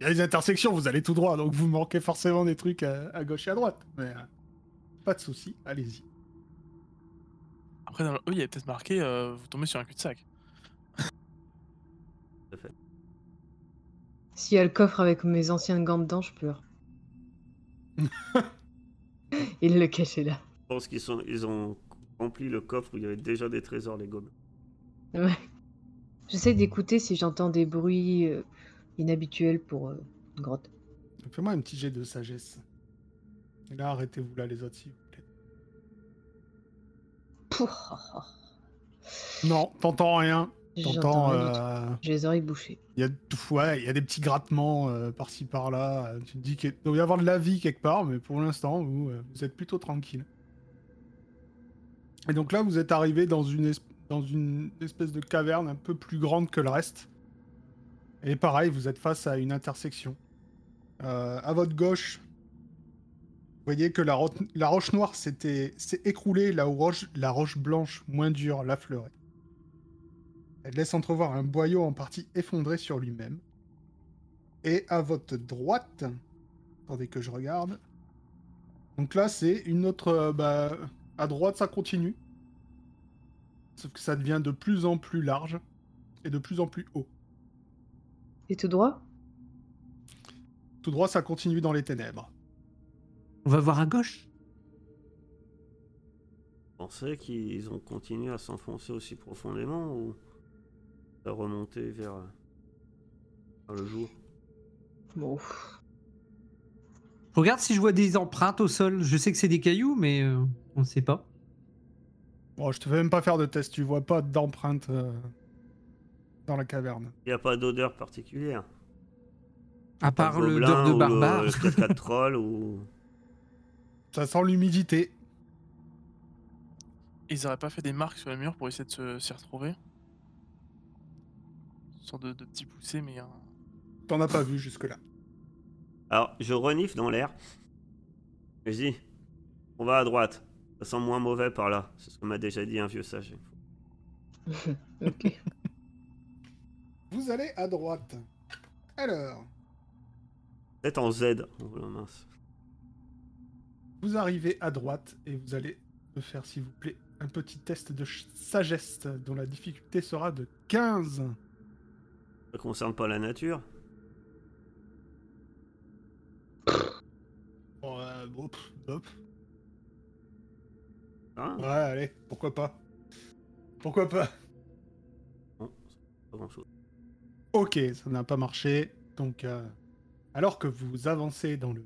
Il y a des intersections, vous allez tout droit, donc vous manquez forcément des trucs à, à gauche et à droite. Mais euh, pas de souci, allez-y. Après, dans le E, il y avait peut-être marqué euh, vous tombez sur un cul-de-sac. S'il y a le coffre avec mes anciennes gants dedans, je pleure. Il le cachait là. Je pense qu'ils sont, ils ont rempli le coffre où il y avait déjà des trésors, les gobelins. Ouais. J'essaie d'écouter si j'entends des bruits euh, inhabituels pour euh, une grotte. Fais-moi un petit jet de sagesse. Et là, arrêtez-vous là, les autres, s'il vous plaît. Pouh, Non, t'entends rien. T'entends. Euh, J'ai les oreilles bouchées. Il y a tout- ouais, il y a des petits grattements euh, par-ci par-là. Euh, Tu te dis qu'il doit y avoir de la vie quelque part, mais pour l'instant, vous, euh, vous êtes plutôt tranquille. Et donc là, vous êtes arrivé dans une, es- dans une espèce de caverne un peu plus grande que le reste. Et pareil, vous êtes face à une intersection. Euh, à votre gauche, vous voyez que la, ro- la roche noire s'est écroulée là où roche, la roche blanche, moins dure, l'affleurait. Elle laisse entrevoir un boyau en partie effondré sur lui-même. Et à votre droite, attendez que je regarde. Donc là, c'est une autre. euh, bah, à droite, ça continue. Sauf que ça devient de plus en plus large et de plus en plus haut. Et tout droit? Tout droit, ça continue dans les ténèbres. On va voir à gauche? Vous pensez qu'ils ont continué à s'enfoncer aussi profondément ou à remonter vers, vers le jour Bon. Je regarde si je vois des empreintes au sol. Je sais que c'est des cailloux, mais euh, on ne sait pas. Bon, je te fais même pas faire de test, tu vois pas d'empreinte euh, dans la caverne. Il n'y a pas d'odeur particulière. À part le l'odeur de ou barbare. Le, le 4 troll ou. Ça sent l'humidité. Ils auraient pas fait des marques sur les murs pour essayer de se- s'y retrouver? Sorte de, de petits poussés, mais un... T'en as pas vu jusque-là. Alors, je renifle dans l'air. Et je dis On va à droite. Ça sent moins mauvais par là. C'est ce que m'a déjà dit un vieux sage. ok. Vous allez à droite. Alors, Peut-être en Z. Oh mince. vous arrivez à droite et vous allez me faire, s'il vous plaît, un petit test de sagesse dont la difficulté sera de 15. Ça concerne pas la nature. Bon, euh, hop. Hein Ouais, allez, pourquoi pas. Pourquoi pas. Pas grand chose. Ok, ça n'a pas marché. Donc, euh, alors que vous avancez dans le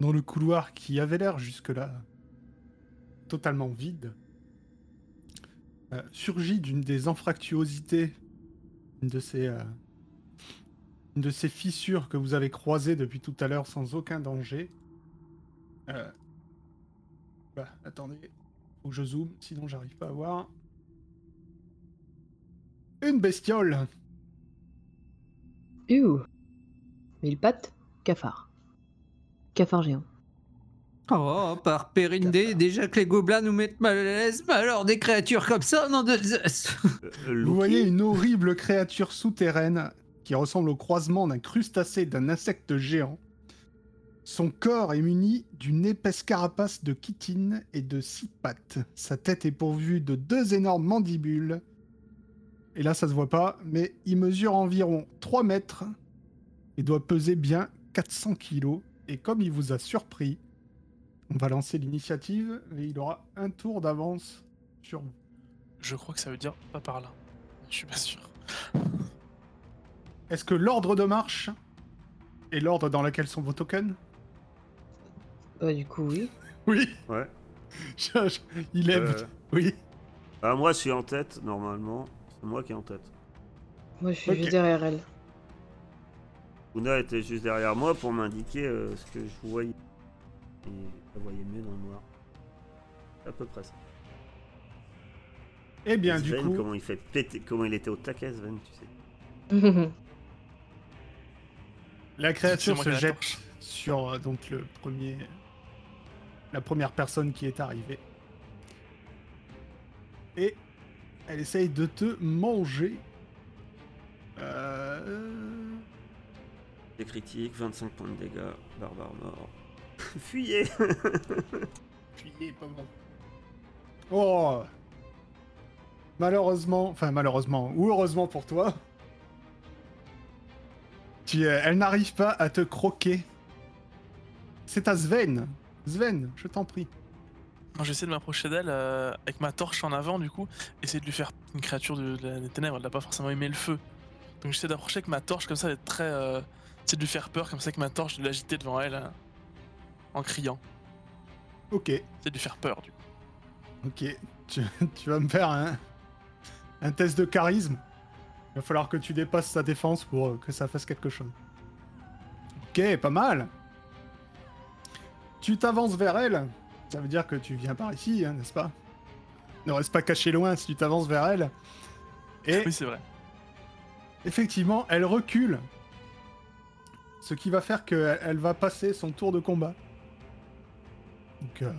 dans le couloir qui avait l'air jusque-là totalement vide, euh, surgit d'une des anfractuosités, de ces euh, une de ces fissures que vous avez croisées depuis tout à l'heure sans aucun danger. Euh, bah, attendez, faut que je zoome, sinon j'arrive pas à voir. Une bestiole. Ouh. Mille pattes, cafard. Cafard géant. Oh, par Périndé, déjà que les gobelins nous mettent mal à l'aise, mais alors des créatures comme ça, non de... Euh, euh, Vous voyez une horrible créature souterraine qui ressemble au croisement d'un crustacé et d'un insecte géant. Son corps est muni d'une épaisse carapace de chitine et de six pattes. Sa tête est pourvue de deux énormes mandibules. Et là, ça se voit pas, mais il mesure environ 3 mètres et doit peser bien 400 kilos. Et comme il vous a surpris, on va lancer l'initiative et il aura un tour d'avance sur vous. Je crois que ça veut dire pas par là. Je suis pas sûr. Est-ce que l'ordre de marche est l'ordre dans lequel sont vos tokens Bah, du coup, oui. Oui. Ouais. Je- je- il est. Euh, Oui. ah, moi, je suis en tête, normalement. C'est moi qui est en tête. Moi, je suis juste derrière elle. Una était juste derrière moi pour m'indiquer euh, ce que je voyais. Et la voyais mieux dans le noir. C'est à peu près ça. Eh bien, du coup, comment il fait péter, comment il était au taquet, Sven, tu sais. la créature se jette torche. sur euh, donc le premier, la première personne qui est arrivée, et elle essaye de te manger. Euh... Des critiques, 25 points de dégâts, barbare mort. Fuyez Fuyez, pas bon. Oh Malheureusement, enfin malheureusement, ou heureusement pour toi, tu, euh, elle n'arrive pas à te croquer. c'est à Sven. Sven, je t'en prie. Moi j'essaie de m'approcher d'elle euh, avec ma torche en avant du coup, essayer de lui faire une créature de, des ténèbres, elle n'a pas forcément aimé le feu. Donc j'essaie d'approcher avec ma torche comme ça, d'être très... Euh, essayer de lui faire peur comme ça avec ma torche, de l'agiter devant elle euh, en criant. Ok, Essayer de lui faire peur du coup. ok. Tu, tu vas me faire un, un test de charisme. Il va falloir que tu dépasses sa défense pour euh, que ça fasse quelque chose. Ok, pas mal. Tu t'avances vers elle. Ça veut dire que tu viens par ici, hein, n'est-ce pas? Ne reste pas caché loin si tu t'avances vers elle. Et Oui c'est vrai. effectivement, elle recule. Ce qui va faire qu'elle elle va passer son tour de combat. Donc, euh,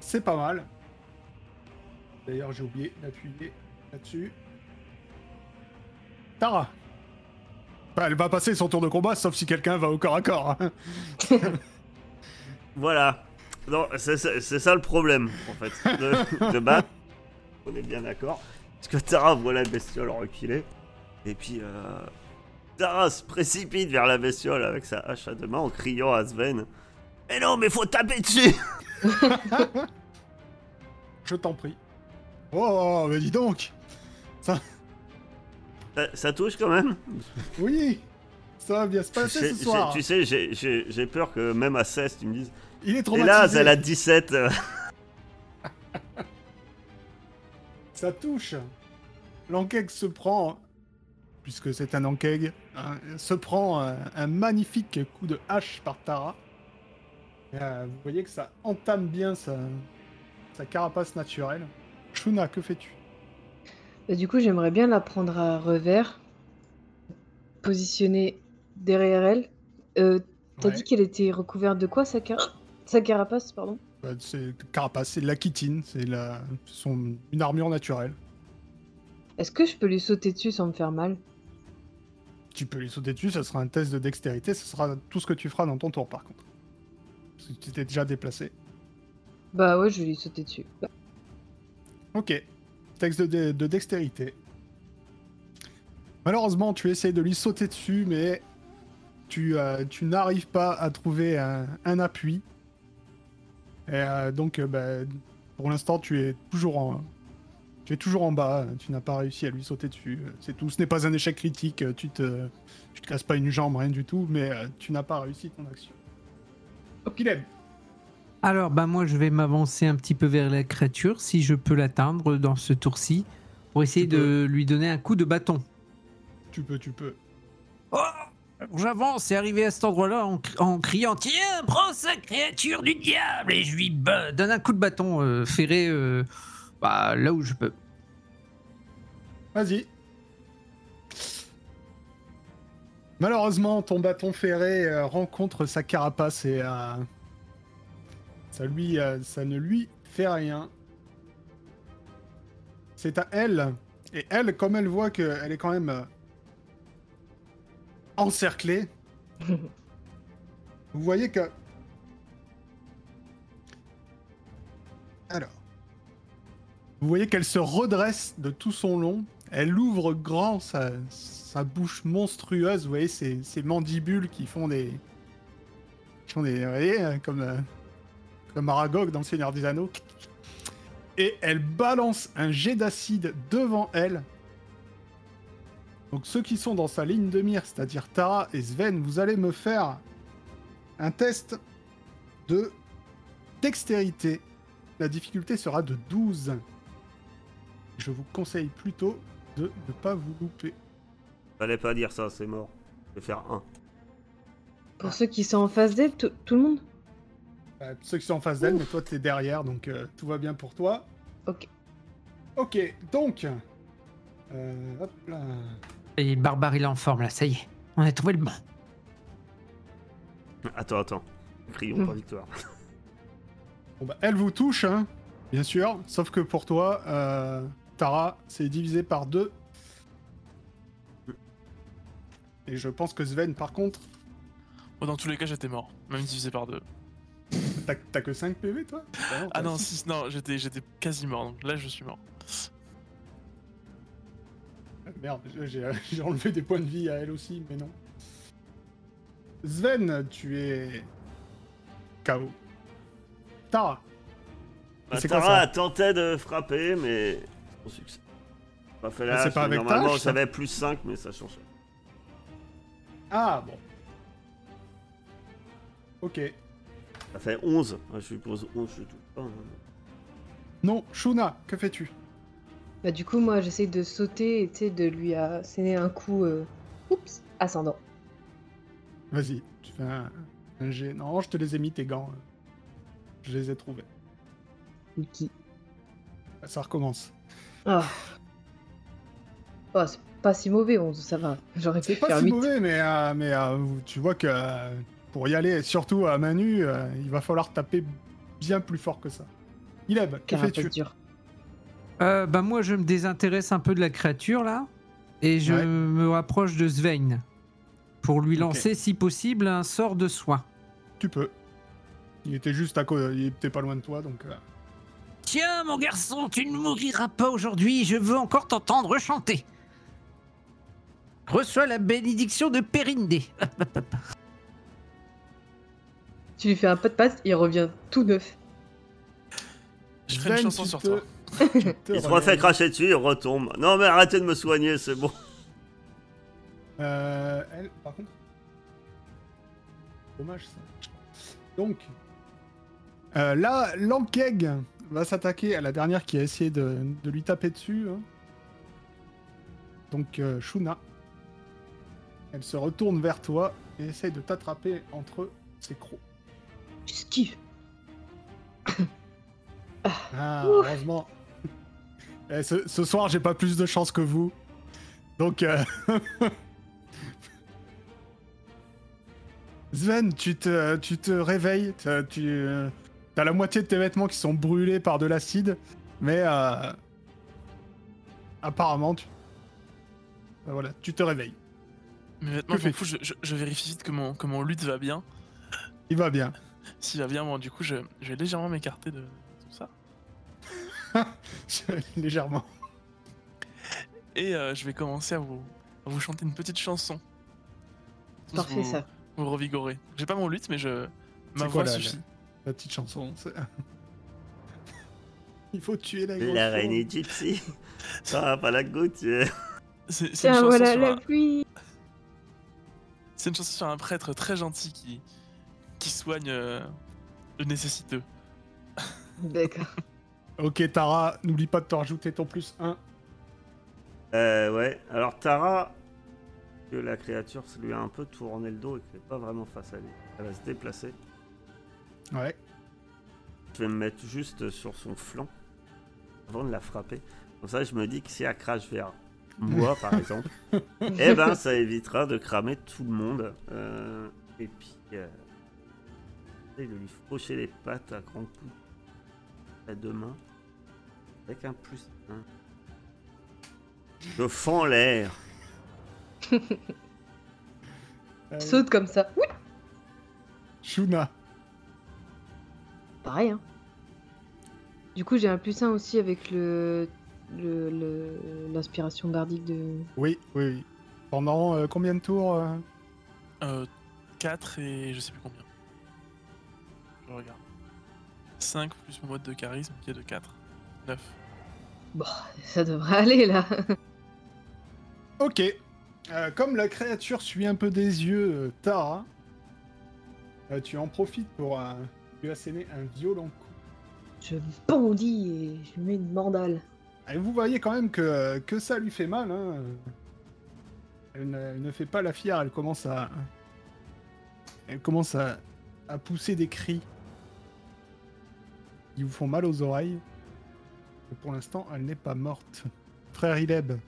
c'est pas mal. D'ailleurs, j'ai oublié d'appuyer là-dessus. Tara. Elle va passer son tour de combat, sauf si quelqu'un va au corps à corps. hein. Voilà. C'est ça, le problème, en fait, de, de. On est bien d'accord. Parce que Tara voit la bestiole reculer. Et puis, euh, Tara se précipite vers la bestiole avec sa hache à deux mains en criant à Sven Mais non, mais faut taper dessus Je t'en prie. Oh, mais dis donc ça, ça touche quand même Oui Ça va bien se passer J'ai- ce soir. Tu sais, j'ai- j'ai j'ai peur que même à 16, tu me dises Il est Et traumatisé. là, elle a 17. euh, Ça touche. L'Ankeg se prend, puisque c'est un Ankeg, hein, se prend un, un magnifique coup de hache par Tara. Euh, vous voyez que ça entame bien sa, sa carapace naturelle. Shuna, que fais-tu? Bah, du coup, j'aimerais bien la prendre à revers, positionner derrière elle. Euh, T'as Ouais. dit qu'elle était recouverte de quoi, sa, car- sa carapace, pardon? Bah, C'est carapace, c'est la chitine, c'est la, son, une armure naturelle. Est-ce que je peux lui sauter dessus sans me faire mal? Tu peux lui sauter dessus, ça sera un test de dextérité, ce sera tout ce que tu feras dans ton tour par contre. Parce que tu t'es déjà déplacé. Bah ouais, je vais lui sauter dessus. Ok. Texte de, de- de dextérité. Malheureusement, tu essayes de lui sauter dessus, mais tu, euh, tu n'arrives pas à trouver un, un appui. Et euh, donc, euh, bah, pour l'instant, tu es toujours en, tu es toujours en bas. Tu n'as pas réussi à lui sauter dessus. C'est tout. Ce n'est pas un échec critique. Tu te, tu te casses pas une jambe, rien du tout, mais tu n'as pas réussi ton action. Alors, bah moi, je vais m'avancer un petit peu vers la créature, si je peux l'atteindre dans ce tour-ci, pour essayer Tu de lui donner un coup de bâton. Tu peux, tu peux. Oh J'avance et arrivé à cet endroit-là en, cri- en criant Tiens, prends sa créature du diable Et je lui donne un coup de bâton euh, ferré euh, bah, là où je peux. Vas-y. Malheureusement, ton bâton ferré euh, rencontre sa carapace et euh, ça, lui, euh, ça ne lui fait rien. C'est à elle. Et elle, comme elle voit qu'elle est quand même euh, encerclée, vous voyez que... Alors. Vous voyez qu'elle se redresse de tout son long. Elle ouvre grand sa, bouche monstrueuse. Vous voyez ces mandibules qui font des. qui font des. Vous voyez, comme. euh, comme Aragog dans Le Seigneur des Anneaux. Et elle balance un jet d'acide devant elle. Donc ceux qui sont dans sa ligne de mire, c'est-à-dire Tara et Sven, vous allez me faire un test de dextérité. La difficulté sera de 12. Je vous conseille plutôt de ne pas vous louper. Fallait pas dire ça, c'est mort. Je vais faire un. Pour ceux qui sont en face d'elle, tout, le monde Euh, ceux qui sont en face d'elle, mais toi t'es derrière, donc euh, tout va bien pour toi. Ok. Ok, donc. euh, hop là. Et le barbare, il est en forme là, ça y est. On a trouvé le bon. Attends, attends. Crions Mm. pas victoire. Bon, bah, elle vous touche, hein, bien sûr. Sauf que pour toi, euh, Tara, c'est divisé par deux. Et je pense que Sven, par contre, Bon, dans tous les cas, j'étais mort, même divisé par deux. t'as t'as que 5 PV, toi? Ah non, non, j'étais, j'étais quasi mort, donc là, je suis mort. Ah, Merde, j'ai j'ai enlevé des points de vie à elle aussi, mais non. Sven, tu es KO. Tara, Bah, c'est quoi Tara ça? a tenté de frapper, mais succès. Pas fait là, c'est pas avec normalement tâche, ça j'avais plus 5, mais ça change. ah bon. Ok. Ça fait 11. Ah, je suppose 11, je touche pas. hein. Non, Shuna, que fais-tu? Bah du coup, moi, j'essaie de sauter et tu sais, de lui asséner un coup, euh, oups, ascendant. Vas-y, tu fais un, un jet. Non, je te les ai mis tes gants. Je les ai trouvés. Wiki. Ça recommence. Ah. Oh, c'est pas si mauvais, 11, ça va. J'aurais pu C'est pas faire si 8. mauvais, mais, euh, mais euh, tu vois que euh, pour y aller, surtout à main nue, euh, il va falloir taper bien plus fort que ça. Ileb, que fais-tu dur. Euh, bah moi, je me désintéresse un peu de la créature là, et je Ouais. me rapproche de Svein pour lui lancer, si possible, un sort de soin. Tu peux. Il était juste à côté, il était pas loin de toi, donc... Tiens, mon garçon, tu ne mouriras pas aujourd'hui. Je veux encore t'entendre chanter. Reçois la bénédiction de Périndé. Tu lui fais un pas de passe, il revient tout neuf. Je ferai une chanson sur te- toi. Il se refait cracher dessus, il retombe. Non, mais arrêtez de me soigner, c'est bon. Euh, elle, par contre. Dommage ça. Donc, euh, là, Lankeg va s'attaquer à la dernière qui a essayé de, de lui taper dessus. hein. Donc, euh, Shuna. Elle se retourne vers toi et essaye de t'attraper entre ses crocs. J'esquive. Ah, Ouh. heureusement. Eh, ce, ce soir, j'ai pas plus de chance que vous. Donc, euh, Sven, tu te, tu te réveilles. t'as- Tu euh, as la moitié de tes vêtements qui sont brûlés par de l'acide. Mais euh, apparemment, tu... Ben voilà, tu te réveilles. Mes vêtements, Que je fous, je, je- je vérifie vite que mon, que mon lutte va bien. Il va bien. S'il va bien, bon, du coup, je, je vais légèrement m'écarter de tout ça. Légèrement. Et euh, je vais commencer à vous, à vous chanter une petite chanson. Parfait, vous, ça. Vous revigorer. J'ai pas mon lutte, mais je, ma voix quoi, suffit. La petite chanson. c'est- Il faut tuer la La reine gypsy. Ça pas la gouttière. C'est c'est une, Tiens, chanson voilà sur la un- pluie. c'est une chanson sur un prêtre très gentil qui, qui soigne euh, le nécessiteux. D'accord. Ok, Tara, n'oublie pas de te rajouter ton plus 1. Euh, ouais. Alors, Tara, que la créature se lui a un peu tourné le dos et qu'elle est pas vraiment face à lui. Elle va se déplacer. Ouais. Je vais me mettre juste sur son flanc avant de la frapper. Comme ça, je me dis que si elle crache vers moi, par exemple, eh ben, ça évitera de cramer tout le monde. Euh, et puis, euh, de lui faucher les pattes à grands coups à deux mains avec un plus 1. Je fends l'air. Saute comme ça. Oui. Shuna. Pareil, hein. Du coup, j'ai un plus 1 aussi avec le le- le- l'inspiration bardique de. Oui, oui, oui. Pendant euh, combien de tours euh? Euh, 4 et je sais plus combien. Je regarde. 5 plus mon mode de charisme qui est de 4. 9. Bon, ça devrait aller là. Ok. Euh, comme la créature suit un peu des yeux euh, Tara, euh, tu en profites pour euh, lui asséner un violent coup. Je bondis et je lui mets une mandale. Et vous voyez quand même que, que ça lui fait mal. Hein. Elle, ne, elle ne fait pas la fière, elle commence à. Elle commence à, à pousser des cris. Ils vous font mal aux oreilles. Et pour l'instant, elle n'est pas morte. Frère Ileb,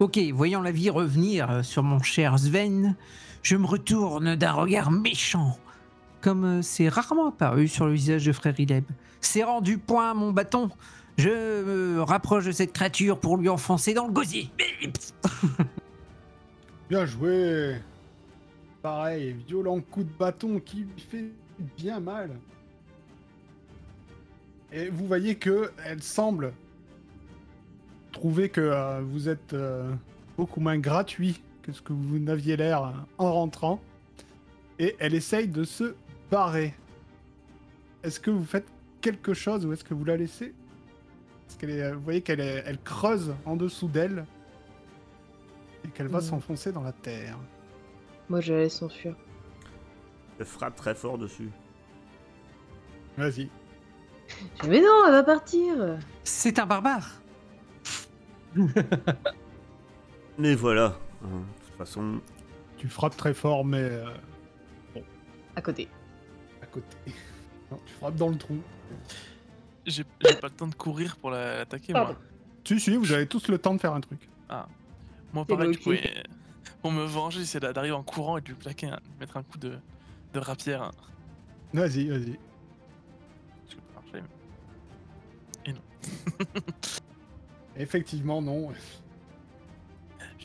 Ok, voyant la vie revenir sur mon cher Sven, je me retourne d'un regard méchant, comme euh, c'est rarement apparu sur le visage de frère Ileb. Serrant du poing mon bâton, je me rapproche de cette créature pour lui enfoncer dans le gosier. bien joué. Pareil, violent coup de bâton qui lui fait bien mal. Et vous voyez que elle semble trouver que euh, vous êtes euh, beaucoup moins gratuit que ce que vous n'aviez l'air en rentrant. et elle essaye de se barrer. Est-ce que vous faites quelque chose ou est-ce que vous la laissez? Parce qu'elle est, vous voyez qu'elle est- elle creuse en dessous d'elle et qu'elle va Mhm. s'enfoncer dans la terre. Moi, je la laisse s'enfuir. Je frappe très fort dessus. Vas-y. Mais non, elle va partir. C'est un barbare. Mais voilà. hein, de toute façon, Tu frappes très fort, mais euh, À côté. Côté. Non, tu frappes dans le trou. J'ai pas le temps de courir pour la- l'attaquer, moi. Si, si, vous avez tous le temps de faire un truc. Moi, C'est pareil, du coup, bloqué. et- pour me venger, c'est d'a- d'arriver en courant et de lui plaquer, un- de mettre un coup de, de rapière. hein. Vas-y, vas-y. Parce que ça marchait, mais- Effectivement, non.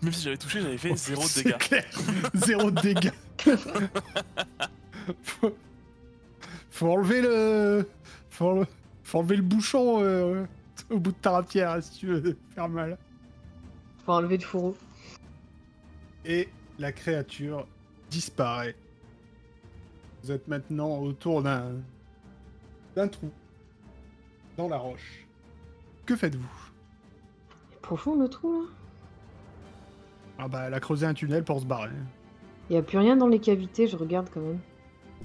Même si j'avais touché, j'avais fait Oh, zéro c'est dégâts. clair. Zéro de dégâts. Faut... enlever le. Faut, enle- faut enlever le bouchon euh, au bout de ta rapière hein, si tu veux faire mal. Faut enlever le fourreau. Et la créature disparaît. Vous êtes maintenant autour d'un. d'un trou. Dans la roche. Que faites-vous? Profond le trou là? Ah bah, elle a creusé un tunnel pour se barrer. Il y a plus rien dans les cavités, je regarde quand même.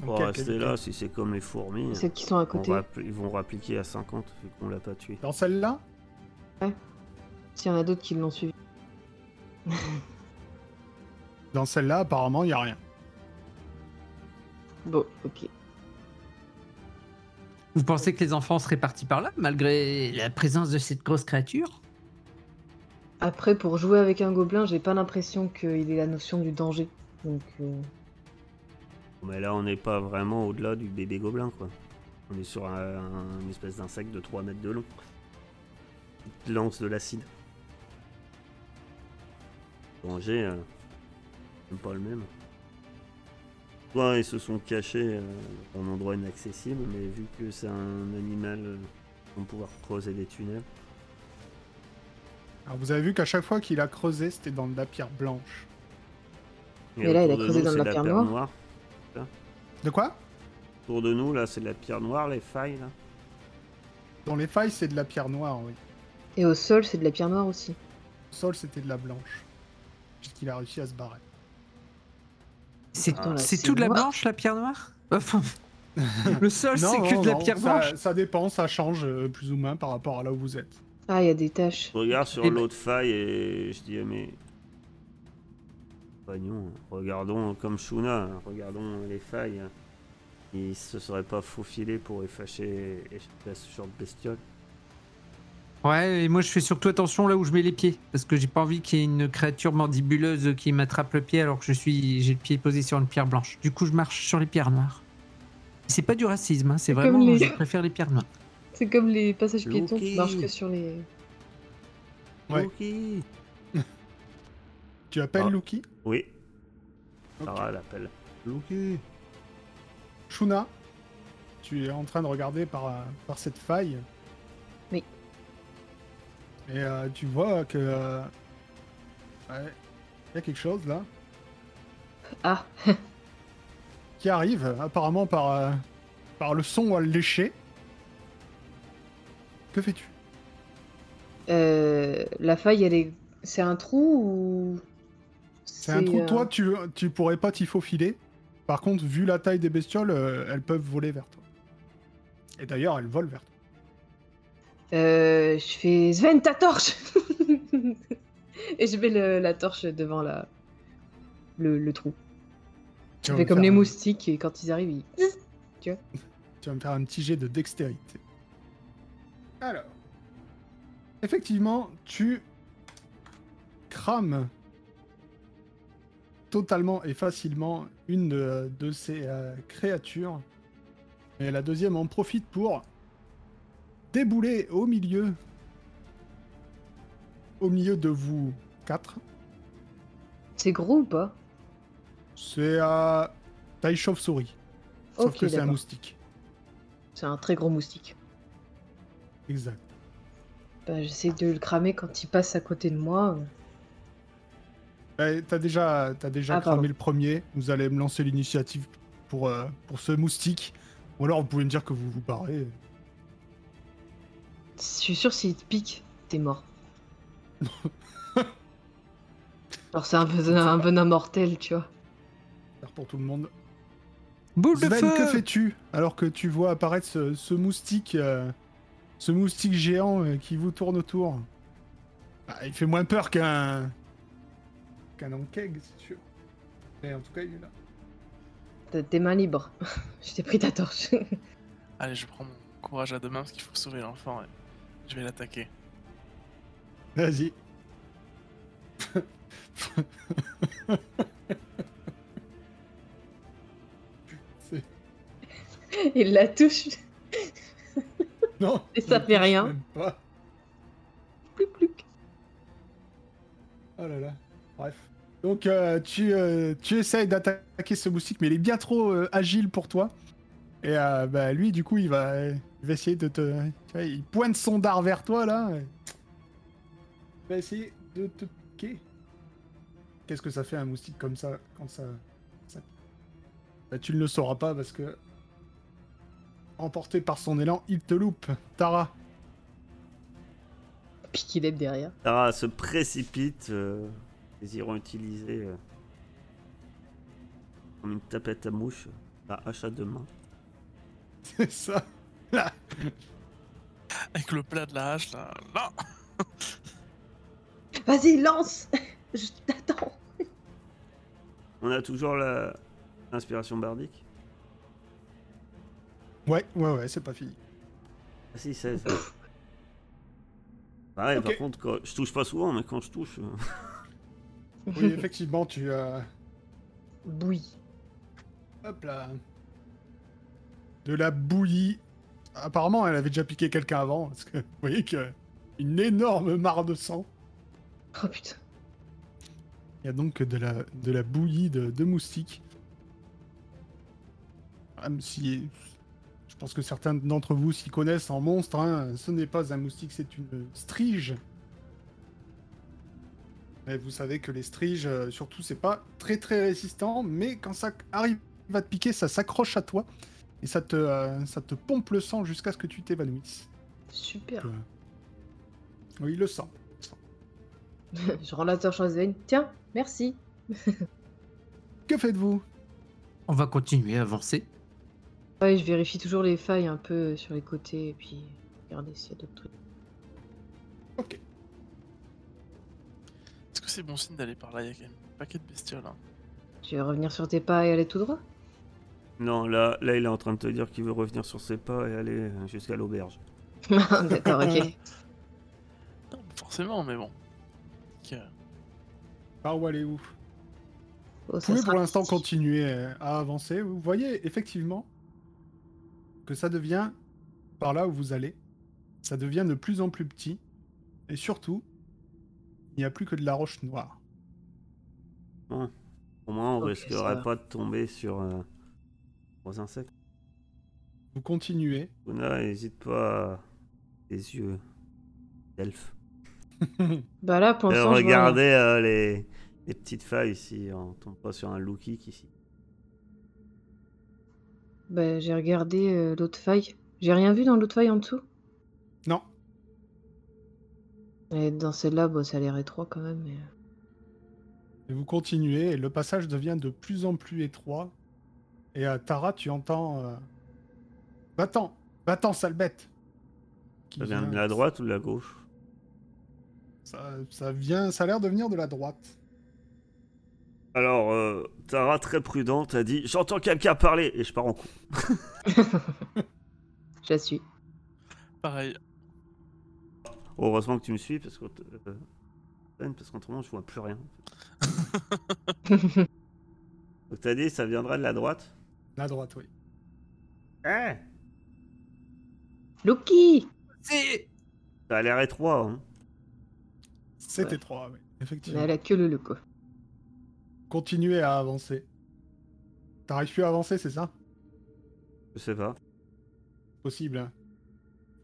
On va rester là si c'est comme les fourmis. Celles qui sont à côté. ils vont rappliquer à 50 vu qu'on l'a pas tué. Dans celle-là? S'il y en a d'autres qui l'ont suivi. Dans celle-là, apparemment, il n'y a rien. Bon, ok. Vous pensez que les enfants seraient partis par là, malgré la présence de cette grosse créature? Après, pour jouer avec un gobelin, j'ai pas l'impression qu'il ait la notion du danger. Donc, euh, Mais là, on n'est pas vraiment au-delà du bébé gobelin, quoi. On est sur un, un- une espèce d'insecte de 3 mètres de long. Qui lance de l'acide. Danger, euh, même pas le même. Soit ils se sont cachés euh, dans un endroit inaccessible, mais vu que c'est un animal, euh, ils vont pouvoir creuser des tunnels. Alors, vous avez vu qu'à chaque fois qu'il a creusé, c'était dans de la pierre blanche. Et Mais là, il a creusé dans de la pierre noire. De quoi? Autour de nous, là, c'est de la pierre noire, les failles, là. Dans les failles, c'est de la pierre noire, oui. Et au sol, c'est de la pierre noire aussi. Au sol, c'était de la blanche. Puisqu'il a réussi à se barrer. C'est Ah, tout de la blanche, la pierre noire? Enfin, Le sol, c'est que non, de la non, pierre ça, blanche? ça dépend, ça change euh, plus ou moins par rapport à là où vous êtes. Ah, il y a des taches. Je regarde sur l'autre faille et je dis, mais. Compagnons, regardons comme Shuna, regardons les failles. Il se serait pas faufilé pour effacer la sur le bestiole. Ouais, et moi je fais surtout attention là où je mets les pieds, parce que j'ai pas envie qu'il y ait une créature mandibuleuse qui m'attrape le pied alors que je suis, j'ai le pied posé sur une pierre blanche. Du coup, je marche sur les pierres noires. C'est pas du racisme, hein, c'est vraiment, les- je préfère les pierres noires. C'est comme les passages piétons, tu marches que sur les. Ouais. Tu appelles Ah. Luki Oui, Ok. Sarah l'appelle. Luki Shuna, tu es en train de regarder par, euh, par cette faille. Oui. Et euh, tu vois que. euh, ouais, il y a quelque chose là Ah, qui arrive, apparemment par, euh, par le son à le lécher. Que fais-tu? Euh, la faille, elle est. C'est un trou ou. C'est un trou, euh, toi tu, tu pourrais pas t'y faufiler. Par contre, vu la taille des bestioles, euh, elles peuvent voler vers toi. Et d'ailleurs, elles volent vers toi. euh, je fais Sven, ta torche Et je mets le- la torche devant la... le, le trou. Tu Je vas fais me comme faire les un- moustiques et quand ils arrivent, ils. Tu vas me faire un petit jet de dextérité. Alors. Effectivement, tu crames totalement et facilement une de, de ces euh, créatures. Et la deuxième en profite pour débouler au milieu. Au milieu de vous quatre. C'est gros ou pas? C'est à taille chauve-souris. Sauf que c'est un moustique. C'est un très gros moustique. Bah, t'as déjà, t'as déjà Ah, cramé pardon. le premier. Vous allez me lancer l'initiative pour, euh, pour ce moustique. Ou alors vous pouvez me dire que vous vous barrez. Je suis sûr, s'il te pique, t'es mort. Alors, c'est un venin, un venin mortel, tu vois. Pour tout le monde. Boule de Sven, feu que fais-tu alors que tu vois apparaître ce, ce moustique, euh, ce moustique géant euh, qui vous tourne autour? Bah, Il fait moins peur qu'un qu'un ankeg, c'est sûr. Mais en tout cas, il est là. T'as tes mains libres. Je t'ai pris ta torche. Allez, je prends mon courage à deux mains parce qu'il faut sauver l'enfant et je vais l'attaquer. Vas-y. Il la touche. non. Et ça fait rien. même pas. Plus, plus. Oh là là. Bref. Donc euh, tu, euh, tu essayes d'attaquer ce moustique, mais il est bien trop euh, agile pour toi. Et euh, bah, lui, du coup, il va, il va essayer de te. Tu vois, il pointe son dard vers toi là. et Il va essayer de te piquer. Qu'est-ce que ça fait un moustique comme ça quand ça. ça- Bah, tu ne le sauras pas parce que. Emporté par son élan, il te loupe. Tara. Puis qu'il est derrière. Tara se précipite, euh, désirant utiliser euh, comme une tapette à mouche la hache à deux mains. C'est ça. Avec le plat de la hache là. Non Vas-y, lance Je t'attends. On a toujours la l'inspiration bardique Ouais, ouais, ouais, c'est pas fini. Ah si, c'est ça. Pareil, par contre, quand- je touche pas souvent, mais quand je touche... Oui, effectivement, tu. euh, Bouille. Hop là. De la bouillie. Apparemment, elle avait déjà piqué quelqu'un avant, parce que vous voyez que une énorme mare de sang. Oh putain. Il y a donc de la, de la bouillie de, de moustiques. Même si je pense que certains d'entre vous s'y connaissent en monstre, hein, ce n'est pas un moustique, c'est une strige. Mais vous savez que les striges, euh, surtout, c'est pas très très résistant, mais quand ça arrive à te piquer, ça s'accroche à toi et ça te, euh, ça te pompe le sang jusqu'à ce que tu t'évanouisses. Super. Euh, Oui, le sent. Je rends la torche à Sven. Tiens, merci. Que faites-vous? On va continuer à avancer. Ouais, je vérifie toujours les failles un peu sur les côtés et puis regarder s'il y a d'autres trucs. Ok. Que c'est bon signe d'aller par là Il y a quand même un paquet de bestioles. Hein. Tu veux revenir sur tes pas et aller tout droit? Non, là, là, il est en train de te dire qu'il veut revenir sur ses pas et aller euh, jusqu'à l'auberge. D'accord, ok. Non, forcément, mais bon. Que- Par où allez-vous Oh, Vous ça pouvez sera pour l'instant continuer euh, à avancer. Vous voyez effectivement que ça devient, par là où vous allez, ça devient de plus en plus petit. Et surtout, n'y a plus que de la roche noire. Bon, au moins, on risquerait pas de tomber sur euh, gros insectes. Vous continuez. Luna, n'hésite pas à... les yeux d'elfe. Bah là, pour Euh, l'instant, je vois- regardez euh, les... les petites failles ici, on tombe pas sur un Loki ici. Bah, j'ai regardé euh, l'autre faille. J'ai rien vu dans l'autre faille en dessous? non, Et dans celle-là, bon, ça a l'air étroit quand même. Mais... et vous continuez et le passage devient de plus en plus étroit. Et à Tara, tu entends. Euh... Va-t'en, va-t'en, sale bête. Qui Ça vient de la droite ou de la gauche? Ça, ça vient, ça a l'air de venir de la droite. Alors, euh, Tara, très prudente, a dit J'entends quelqu'un parler Et je pars en coup. Je la suis. Pareil. Heureusement que tu me suis, parce que. euh, Ben, parce qu'autrement, je vois plus rien. Donc, t'as dit, ça viendra de la droite? La droite, oui. Eh Loki C'est Ça a l'air étroit, hein. C'est Ouais. étroit, oui. Mais Effectivement. elle a que le quoi. Continuez à avancer. T'arrives plus à avancer, c'est ça? Je sais pas. Possible. hein.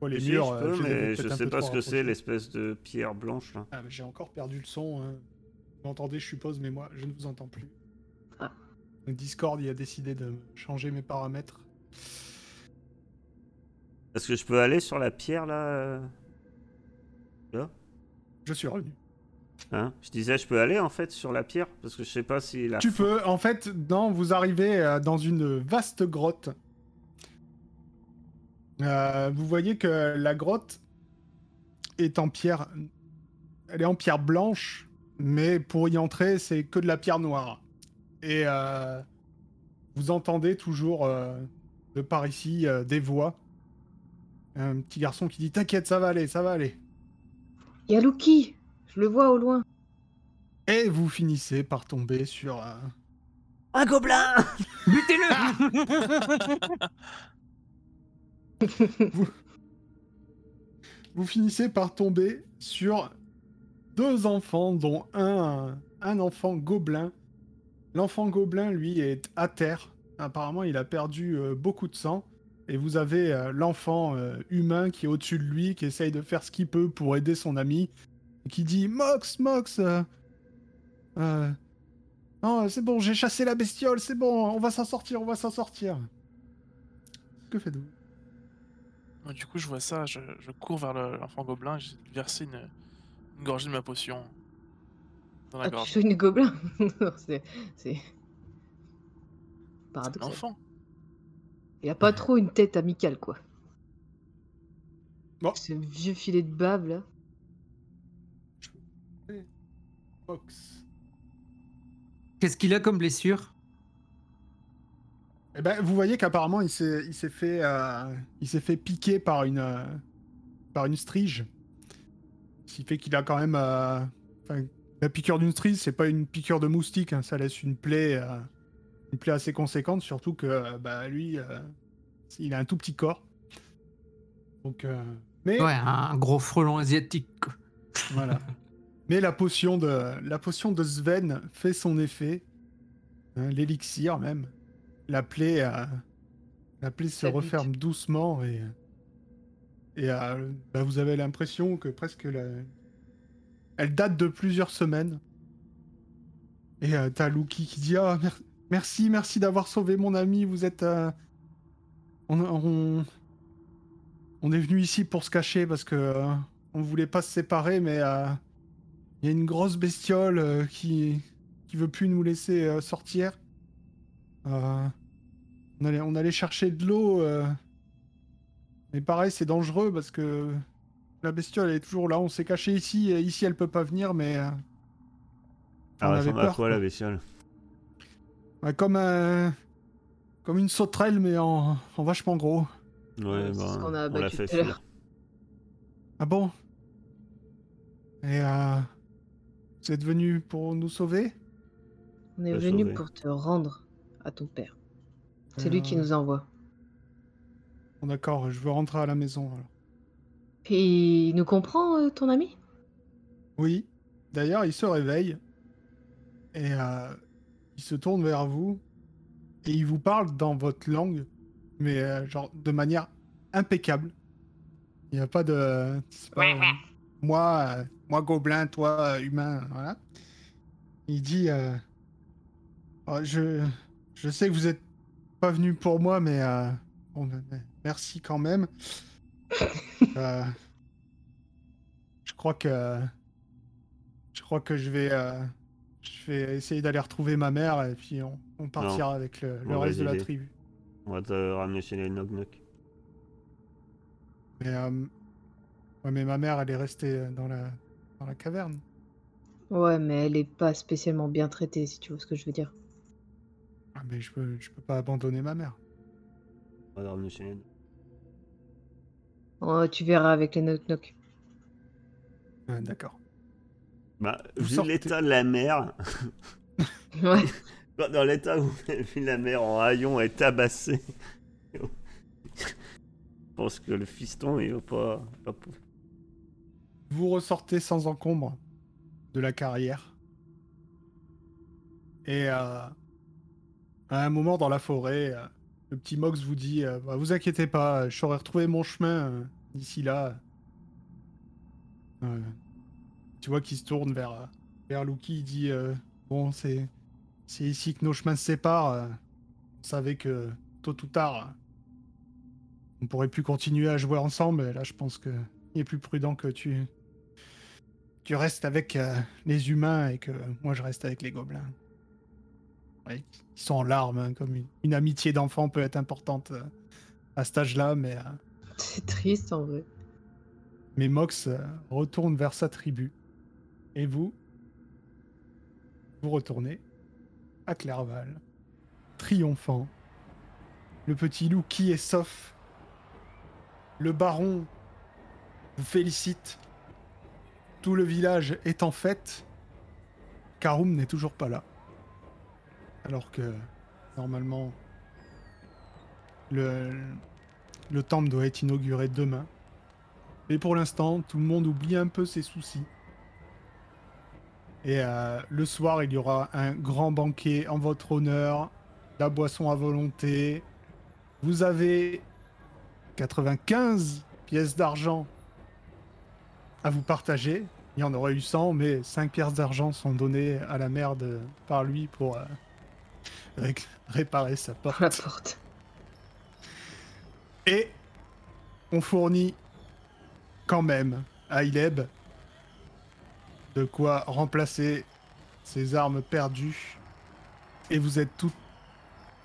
Les Si, murs. je euh, peux, mais je sais pas ce que c'est, l'espèce de pierre blanche là. Ah, j'ai encore perdu le son. hein. Vous m'entendez, je suppose, mais moi, je ne vous entends plus. Ah. Discord, il a décidé de changer mes paramètres. Est-ce que je peux aller sur la pierre là euh Je suis revenu. Hein? Je disais, je peux aller en fait sur la pierre? Parce que je sais pas si la. Tu peux, en fait, non, vous arrivez euh, dans une vaste grotte. Euh, vous voyez que la grotte est en pierre. Elle est en pierre blanche, mais pour y entrer, c'est que de la pierre noire. Et euh, vous entendez toujours euh, de par ici euh, des voix. Un petit garçon qui dit T'inquiète, ça va aller, ça va aller. Il y a Lucky Je le vois au loin. Et vous finissez par tomber sur. euh, Un gobelin Butez-le vous finissez par tomber sur deux enfants, dont un, un enfant gobelin. L'enfant gobelin, lui, est à terre. Apparemment, il a perdu euh, beaucoup de sang. Et vous avez euh, l'enfant euh, humain qui est au-dessus de lui, qui essaye de faire ce qu'il peut pour aider son ami, qui dit Mox, Mox Non, c'est bon, j'ai chassé la bestiole, c'est bon, on va s'en sortir, on va s'en sortir. Que faites-vous? Moi, du coup, je vois ça, je, je cours vers le- l'enfant gobelin, j'ai versé une, une gorgée de ma potion dans la Ah, tu gorge. soignes gobelin? Non, c'est. C'est. Paradoxal. L'enfant Il a pas trop une tête amicale, quoi. Bon. Ce vieux filet de bave, là. Qu'est-ce qu'il a comme blessure? Eh ben, vous voyez qu'apparemment il s'est, il s'est fait, euh, il s'est fait piquer par une, euh, par une strige. Ce qui fait qu'il a quand même, euh, la piqûre d'une strige, c'est pas une piqûre de moustique, hein, ça laisse une plaie, une plaie assez conséquente, surtout que, bah, lui, il a un tout petit corps. Donc, euh, mais Ouais, un gros frelon asiatique. voilà. Mais la potion de, la potion de Sven fait son effet. Hein, L'élixir même. La plaie, euh, la plaie se referme doucement et, et euh, bah, vous avez l'impression que presque la... elle date de plusieurs semaines. Et euh, t'as Luki qui dit ah mer- merci merci d'avoir sauvé mon ami. Vous êtes euh, on, on on est venu ici pour se cacher parce que euh, on voulait pas se séparer, mais euh, il y a une grosse bestiole euh, qui qui veut plus nous laisser euh, sortir. Euh, on allait on allait chercher de l'eau, euh, mais pareil c'est dangereux parce que la bestiole elle est toujours là. On s'est caché ici, et ici elle peut pas venir, mais euh, on Alors, avait ressemble à quoi quoi. la bestiole? Ouais, comme un comme une sauterelle mais en, en vachement gros. Ouais, c'est ce bah, qu'on a on l'a fait fuir. Ah bon? Et euh, vous êtes venu pour nous sauver? On est venu pour te rendre à ton père. C'est lui qui Euh, nous envoie. Bon, D'accord, je veux rentrer à la maison. alors. Et il nous comprend, euh, ton ami? Oui. D'ailleurs, il se réveille et euh, il se tourne vers vous et il vous parle dans votre langue, mais euh, genre de manière impeccable. Il n'y a pas de. pas, euh, moi, euh, moi gobelin, toi euh, humain, voilà. Il dit. euh, Oh, je, je sais que vous êtes pas venu pour moi, mais, euh, bon, merci quand même. Euh, je crois que je crois que je vais euh, je vais essayer d'aller retrouver ma mère et puis on, on partira avec le, le reste de la tribu. On va te ramener chez les Nog Nok. Mais euh, ouais, mais ma mère elle est restée dans la dans la caverne. Ouais, mais elle est pas spécialement bien traitée, si tu vois ce que je veux dire. Ah, mais je peux je peux pas abandonner ma mère. On va te ramener chez les Oh, tu verras avec les knock knock. Ouais, D'accord. Bah, Vous vu sortez. l'état de la mer, Ouais. dans dans l'état où on a vu la mer en haillons est tabassée, je pense que le fiston il va pas. va pas- Vous ressortez sans encombre de la carrière. Et euh, à un moment dans la forêt, euh, le petit Mox vous dit euh, Bah, Vous inquiétez pas, je saurai retrouver mon chemin euh, d'ici là. Euh, tu vois qu'il se tourne vers, euh, Père Luki dit euh, Bon, c'est c'est ici que nos chemins se séparent. euh, On savait que tôt ou tard, on pourrait plus continuer à jouer ensemble. Là, je pense que il est plus prudent que tu tu restes avec euh, les humains et que moi je reste avec les gobelins. Ils sont en larmes, hein, comme une, une amitié d'enfant peut être importante euh, à cet âge-là, mais, euh, C'est triste en vrai. mais Mox euh, retourne vers sa tribu. Et vous, vous retournez à Clerval, triomphant. Le petit loup qui est sauf. Le baron vous félicite. Tout le village est en fête. Karoum n'est toujours pas là. Alors que, normalement, le, le temple doit être inauguré demain. Mais pour l'instant, tout le monde oublie un peu ses soucis. Et euh, le soir, il y aura un grand banquet en votre honneur, la boisson à volonté. Vous avez 95 pièces d'argent à vous partager. Il y en aurait eu 100, mais 5 pièces d'argent sont données à la mère de- par lui pour euh, ré- réparer sa porte. Pour la porte. Et on fournit quand même à Ileb de quoi remplacer ses armes perdues. Et vous êtes toutes,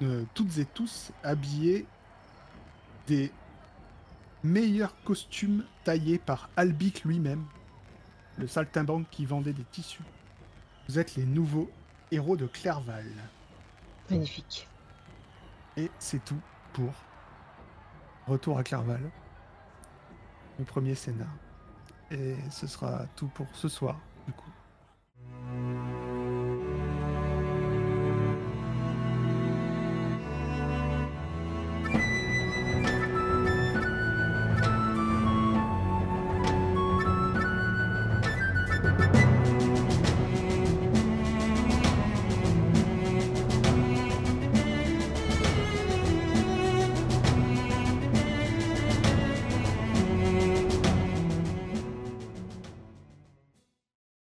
euh, toutes et tous habillés des meilleurs costumes taillés par Albic lui-même, le saltimbanque qui vendait des tissus. Vous êtes les nouveaux héros de Clerval. Magnifique. Et c'est tout pour Retour à Clerval, le premier scénar. Et ce sera tout pour ce soir, du coup.